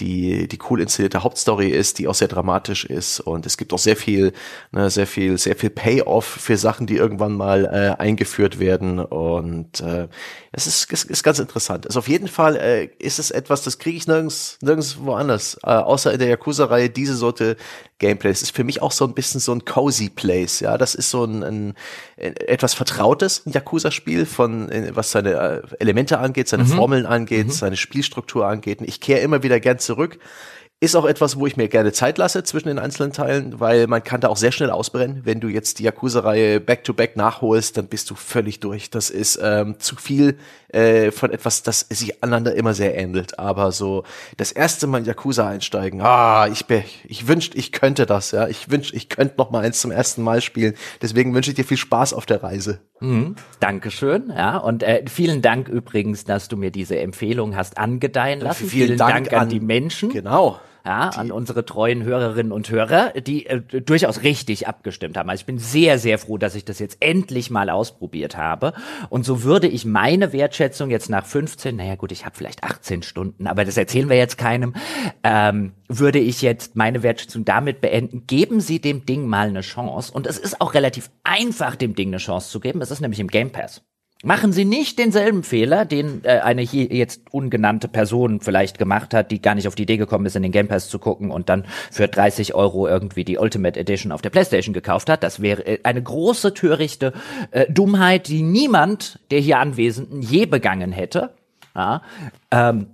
die, die cool inszenierte Hauptstory ist, die auch sehr dramatisch ist. Und es gibt auch sehr viel, ne, sehr viel, sehr viel Payoff für Sachen, die irgendwann mal äh, eingeführt werden. und äh, es ist, ist, ist ganz interessant. Also auf jeden Fall äh, ist es etwas, das kriege ich nirgends, nirgends woanders, äh, außer in der Yakuza-Reihe, diese Sorte Gameplay. Es ist für mich auch so ein bisschen so ein cozy Place, ja. Das ist so ein, ein, ein etwas Vertrautes ein Yakuza-Spiel von, äh, was seine äh, Elemente angeht, seine mhm. Formeln angeht, mhm. seine Spielstruktur angeht. Und ich kehre immer wieder gern zurück ist auch etwas, wo ich mir gerne Zeit lasse zwischen den einzelnen Teilen, weil man kann da auch sehr schnell ausbrennen. Wenn du jetzt die Yakuza-Reihe back-to-back nachholst, dann bist du völlig durch. Das ist ähm, zu viel äh, von etwas, das sich aneinander immer sehr ähnelt. Aber so das erste Mal in Yakuza einsteigen, ah, ich, ich wünschte, ich könnte das. Ja, Ich wünschte, ich könnte noch mal eins zum ersten Mal spielen. Deswegen wünsche ich dir viel Spaß auf der Reise. Mhm. Dankeschön. Ja, und äh, vielen Dank übrigens, dass du mir diese Empfehlung hast angedeihen lassen. Vielen, vielen Dank, Dank an, an die Menschen. Genau ja, an unsere treuen Hörerinnen und Hörer, die äh, durchaus richtig abgestimmt haben. Also ich bin sehr, sehr froh, dass ich das jetzt endlich mal ausprobiert habe. Und so würde ich meine Wertschätzung jetzt nach 15, naja gut, ich habe vielleicht 18 Stunden, aber das erzählen wir jetzt keinem, ähm, würde ich jetzt meine Wertschätzung damit beenden. Geben Sie dem Ding mal eine Chance. Und es ist auch relativ einfach, dem Ding eine Chance zu geben. Es ist nämlich im Game Pass. Machen Sie nicht denselben Fehler, den äh, eine hier jetzt ungenannte Person vielleicht gemacht hat, die gar nicht auf die Idee gekommen ist, in den Game Pass zu gucken und dann für 30 Euro irgendwie die Ultimate Edition auf der PlayStation gekauft hat. Das wäre äh, eine große törichte äh, Dummheit, die niemand der hier Anwesenden je begangen hätte. Ja, ähm,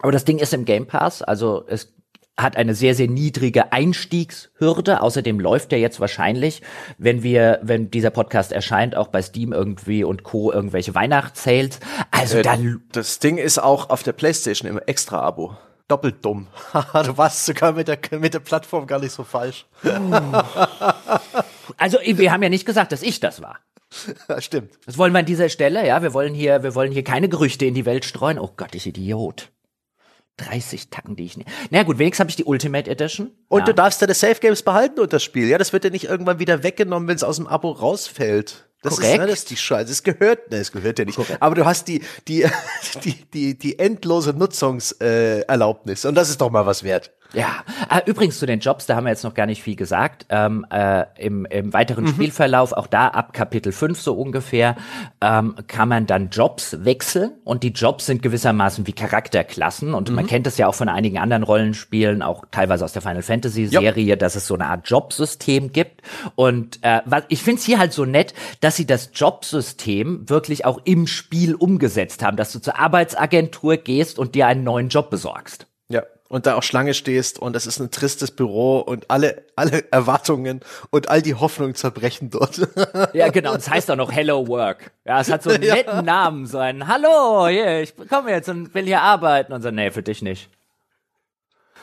aber das Ding ist im Game Pass, also es hat eine sehr, sehr niedrige Einstiegshürde. Außerdem läuft er jetzt wahrscheinlich, wenn wir, wenn dieser Podcast erscheint, auch bei Steam irgendwie und Co. irgendwelche Weihnachtssales. Also äh, dann. Das Ding ist auch auf der Playstation im Extra-Abo. Doppelt dumm. *laughs* du warst sogar mit der, mit der Plattform gar nicht so falsch. also, wir haben ja nicht gesagt, dass ich das war. Ja, stimmt. Das wollen wir an dieser Stelle, ja. Wir wollen hier, wir wollen hier keine Gerüchte in die Welt streuen. Oh Gott, ich Idiot. 30 Tacken, die ich nehme. Na gut, wenigstens habe ich die Ultimate Edition. Und ja. du darfst deine Safe Games behalten und das Spiel. Ja, das wird dir nicht irgendwann wieder weggenommen, wenn es aus dem Abo rausfällt. Das Korrekt. ist, ne, das ist die Scheiße. Es gehört, ne, es gehört dir nicht. Aber du hast die, die, *laughs* die, die, die endlose Nutzungserlaubnis. Äh, und das ist doch mal was wert. Ja, ah, übrigens zu den Jobs, da haben wir jetzt noch gar nicht viel gesagt. Ähm, äh, im, Im weiteren Spielverlauf, auch da ab Kapitel 5 so ungefähr, ähm, kann man dann Jobs wechseln. Und die Jobs sind gewissermaßen wie Charakterklassen. Und man kennt es ja auch von einigen anderen Rollenspielen, auch teilweise aus der Final Fantasy Serie, dass es so eine Art Jobsystem gibt. Und äh, was, ich finde es hier halt so nett, dass sie das Jobsystem wirklich auch im Spiel umgesetzt haben, dass du zur Arbeitsagentur gehst und dir einen neuen Job besorgst. Und da auch Schlange stehst und es ist ein tristes Büro und alle, alle Erwartungen und all die Hoffnungen zerbrechen dort. *laughs* Ja, genau. Und es heißt auch noch Hello Work. Ja, es hat so einen *laughs* Ja. netten Namen, so ein Hallo, hier, ich komme jetzt und will hier arbeiten. Und so, nee, für dich nicht.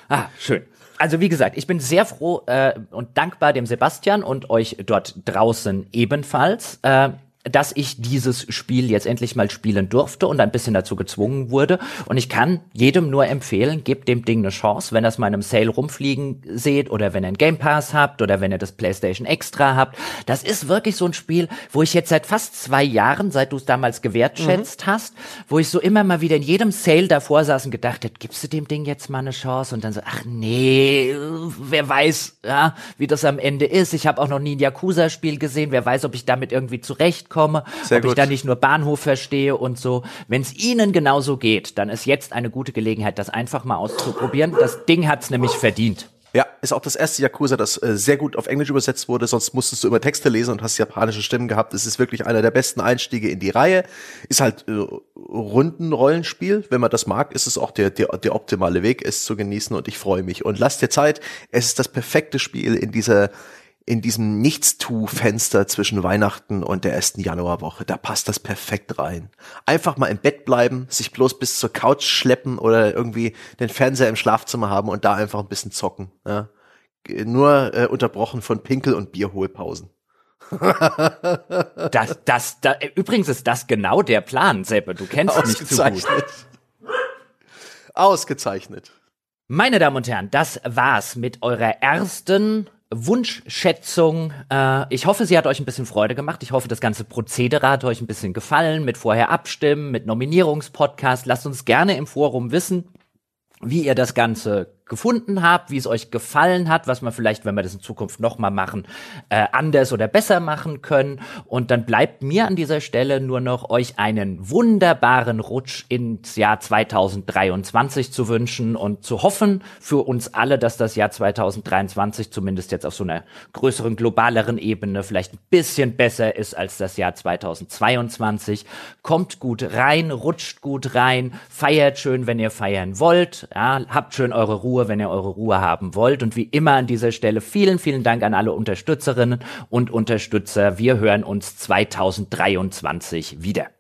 Ah, schön. Also wie gesagt, ich bin sehr froh äh, und dankbar dem Sebastian und euch dort draußen ebenfalls, äh, dass ich dieses Spiel jetzt endlich mal spielen durfte und ein bisschen dazu gezwungen wurde. Und ich kann jedem nur empfehlen, gebt dem Ding eine Chance, wenn ihr es mal in einem Sale rumfliegen seht oder wenn ihr einen Game Pass habt oder wenn ihr das PlayStation Extra habt. Das ist wirklich so ein Spiel, wo ich jetzt seit fast zwei Jahren, seit du es damals gewertschätzt hast, wo ich so immer mal wieder in jedem Sale davor saß und gedacht hätte, gibst du dem Ding jetzt mal eine Chance? Und dann so, ach nee, wer weiß, ja, wie das am Ende ist. Ich habe auch noch nie ein Yakuza-Spiel gesehen. Wer weiß, ob ich damit irgendwie zurechtkomme, Sehr ob ich gut. da nicht nur Bahnhof verstehe und so. Wenn es Ihnen genauso geht, dann ist jetzt eine gute Gelegenheit, das einfach mal auszuprobieren. Das Ding hat's nämlich verdient. Ja, ist auch das erste Yakuza, das äh, sehr gut auf Englisch übersetzt wurde. Sonst musstest du immer Texte lesen und hast japanische Stimmen gehabt. Es ist wirklich einer der besten Einstiege in die Reihe. Ist halt äh, Rundenrollenspiel. Wenn man das mag, ist es auch der, der, der optimale Weg, es zu genießen. Und ich freue mich. Und lasst dir Zeit. Es ist das perfekte Spiel in dieser in diesem Nichtstu-Fenster zwischen Weihnachten und der ersten Januarwoche. Da passt das perfekt rein. Einfach mal im Bett bleiben, sich bloß bis zur Couch schleppen oder irgendwie den Fernseher im Schlafzimmer haben und da einfach ein bisschen zocken. Ja. Nur äh, unterbrochen von Pinkel- und Bierholpausen. Das, das, da, übrigens ist das genau der Plan, Seppe. Du kennst mich zu gut. Ausgezeichnet. Ausgezeichnet. Meine Damen und Herren, das war's mit eurer ersten Wunschschätzung. Äh, ich hoffe, sie hat euch ein bisschen Freude gemacht. Ich hoffe, das ganze Prozedere hat euch ein bisschen gefallen mit vorher abstimmen, mit Nominierungspodcast. Lasst uns gerne im Forum wissen, wie ihr das Ganze gefunden habt, wie es euch gefallen hat, was wir vielleicht, wenn wir das in Zukunft nochmal machen, äh, anders oder besser machen können. Und dann bleibt mir an dieser Stelle nur noch euch einen wunderbaren Rutsch ins Jahr 2023 zu wünschen und zu hoffen für uns alle, dass das Jahr 2023 zumindest jetzt auf so einer größeren, globaleren Ebene vielleicht ein bisschen besser ist als das Jahr 2022. Kommt gut rein, rutscht gut rein, feiert schön, wenn ihr feiern wollt, ja, habt schön eure Ruhe, wenn ihr eure Ruhe haben wollt. Und wie immer an dieser Stelle vielen, vielen Dank an alle Unterstützerinnen und Unterstützer. Wir hören uns 2023 wieder.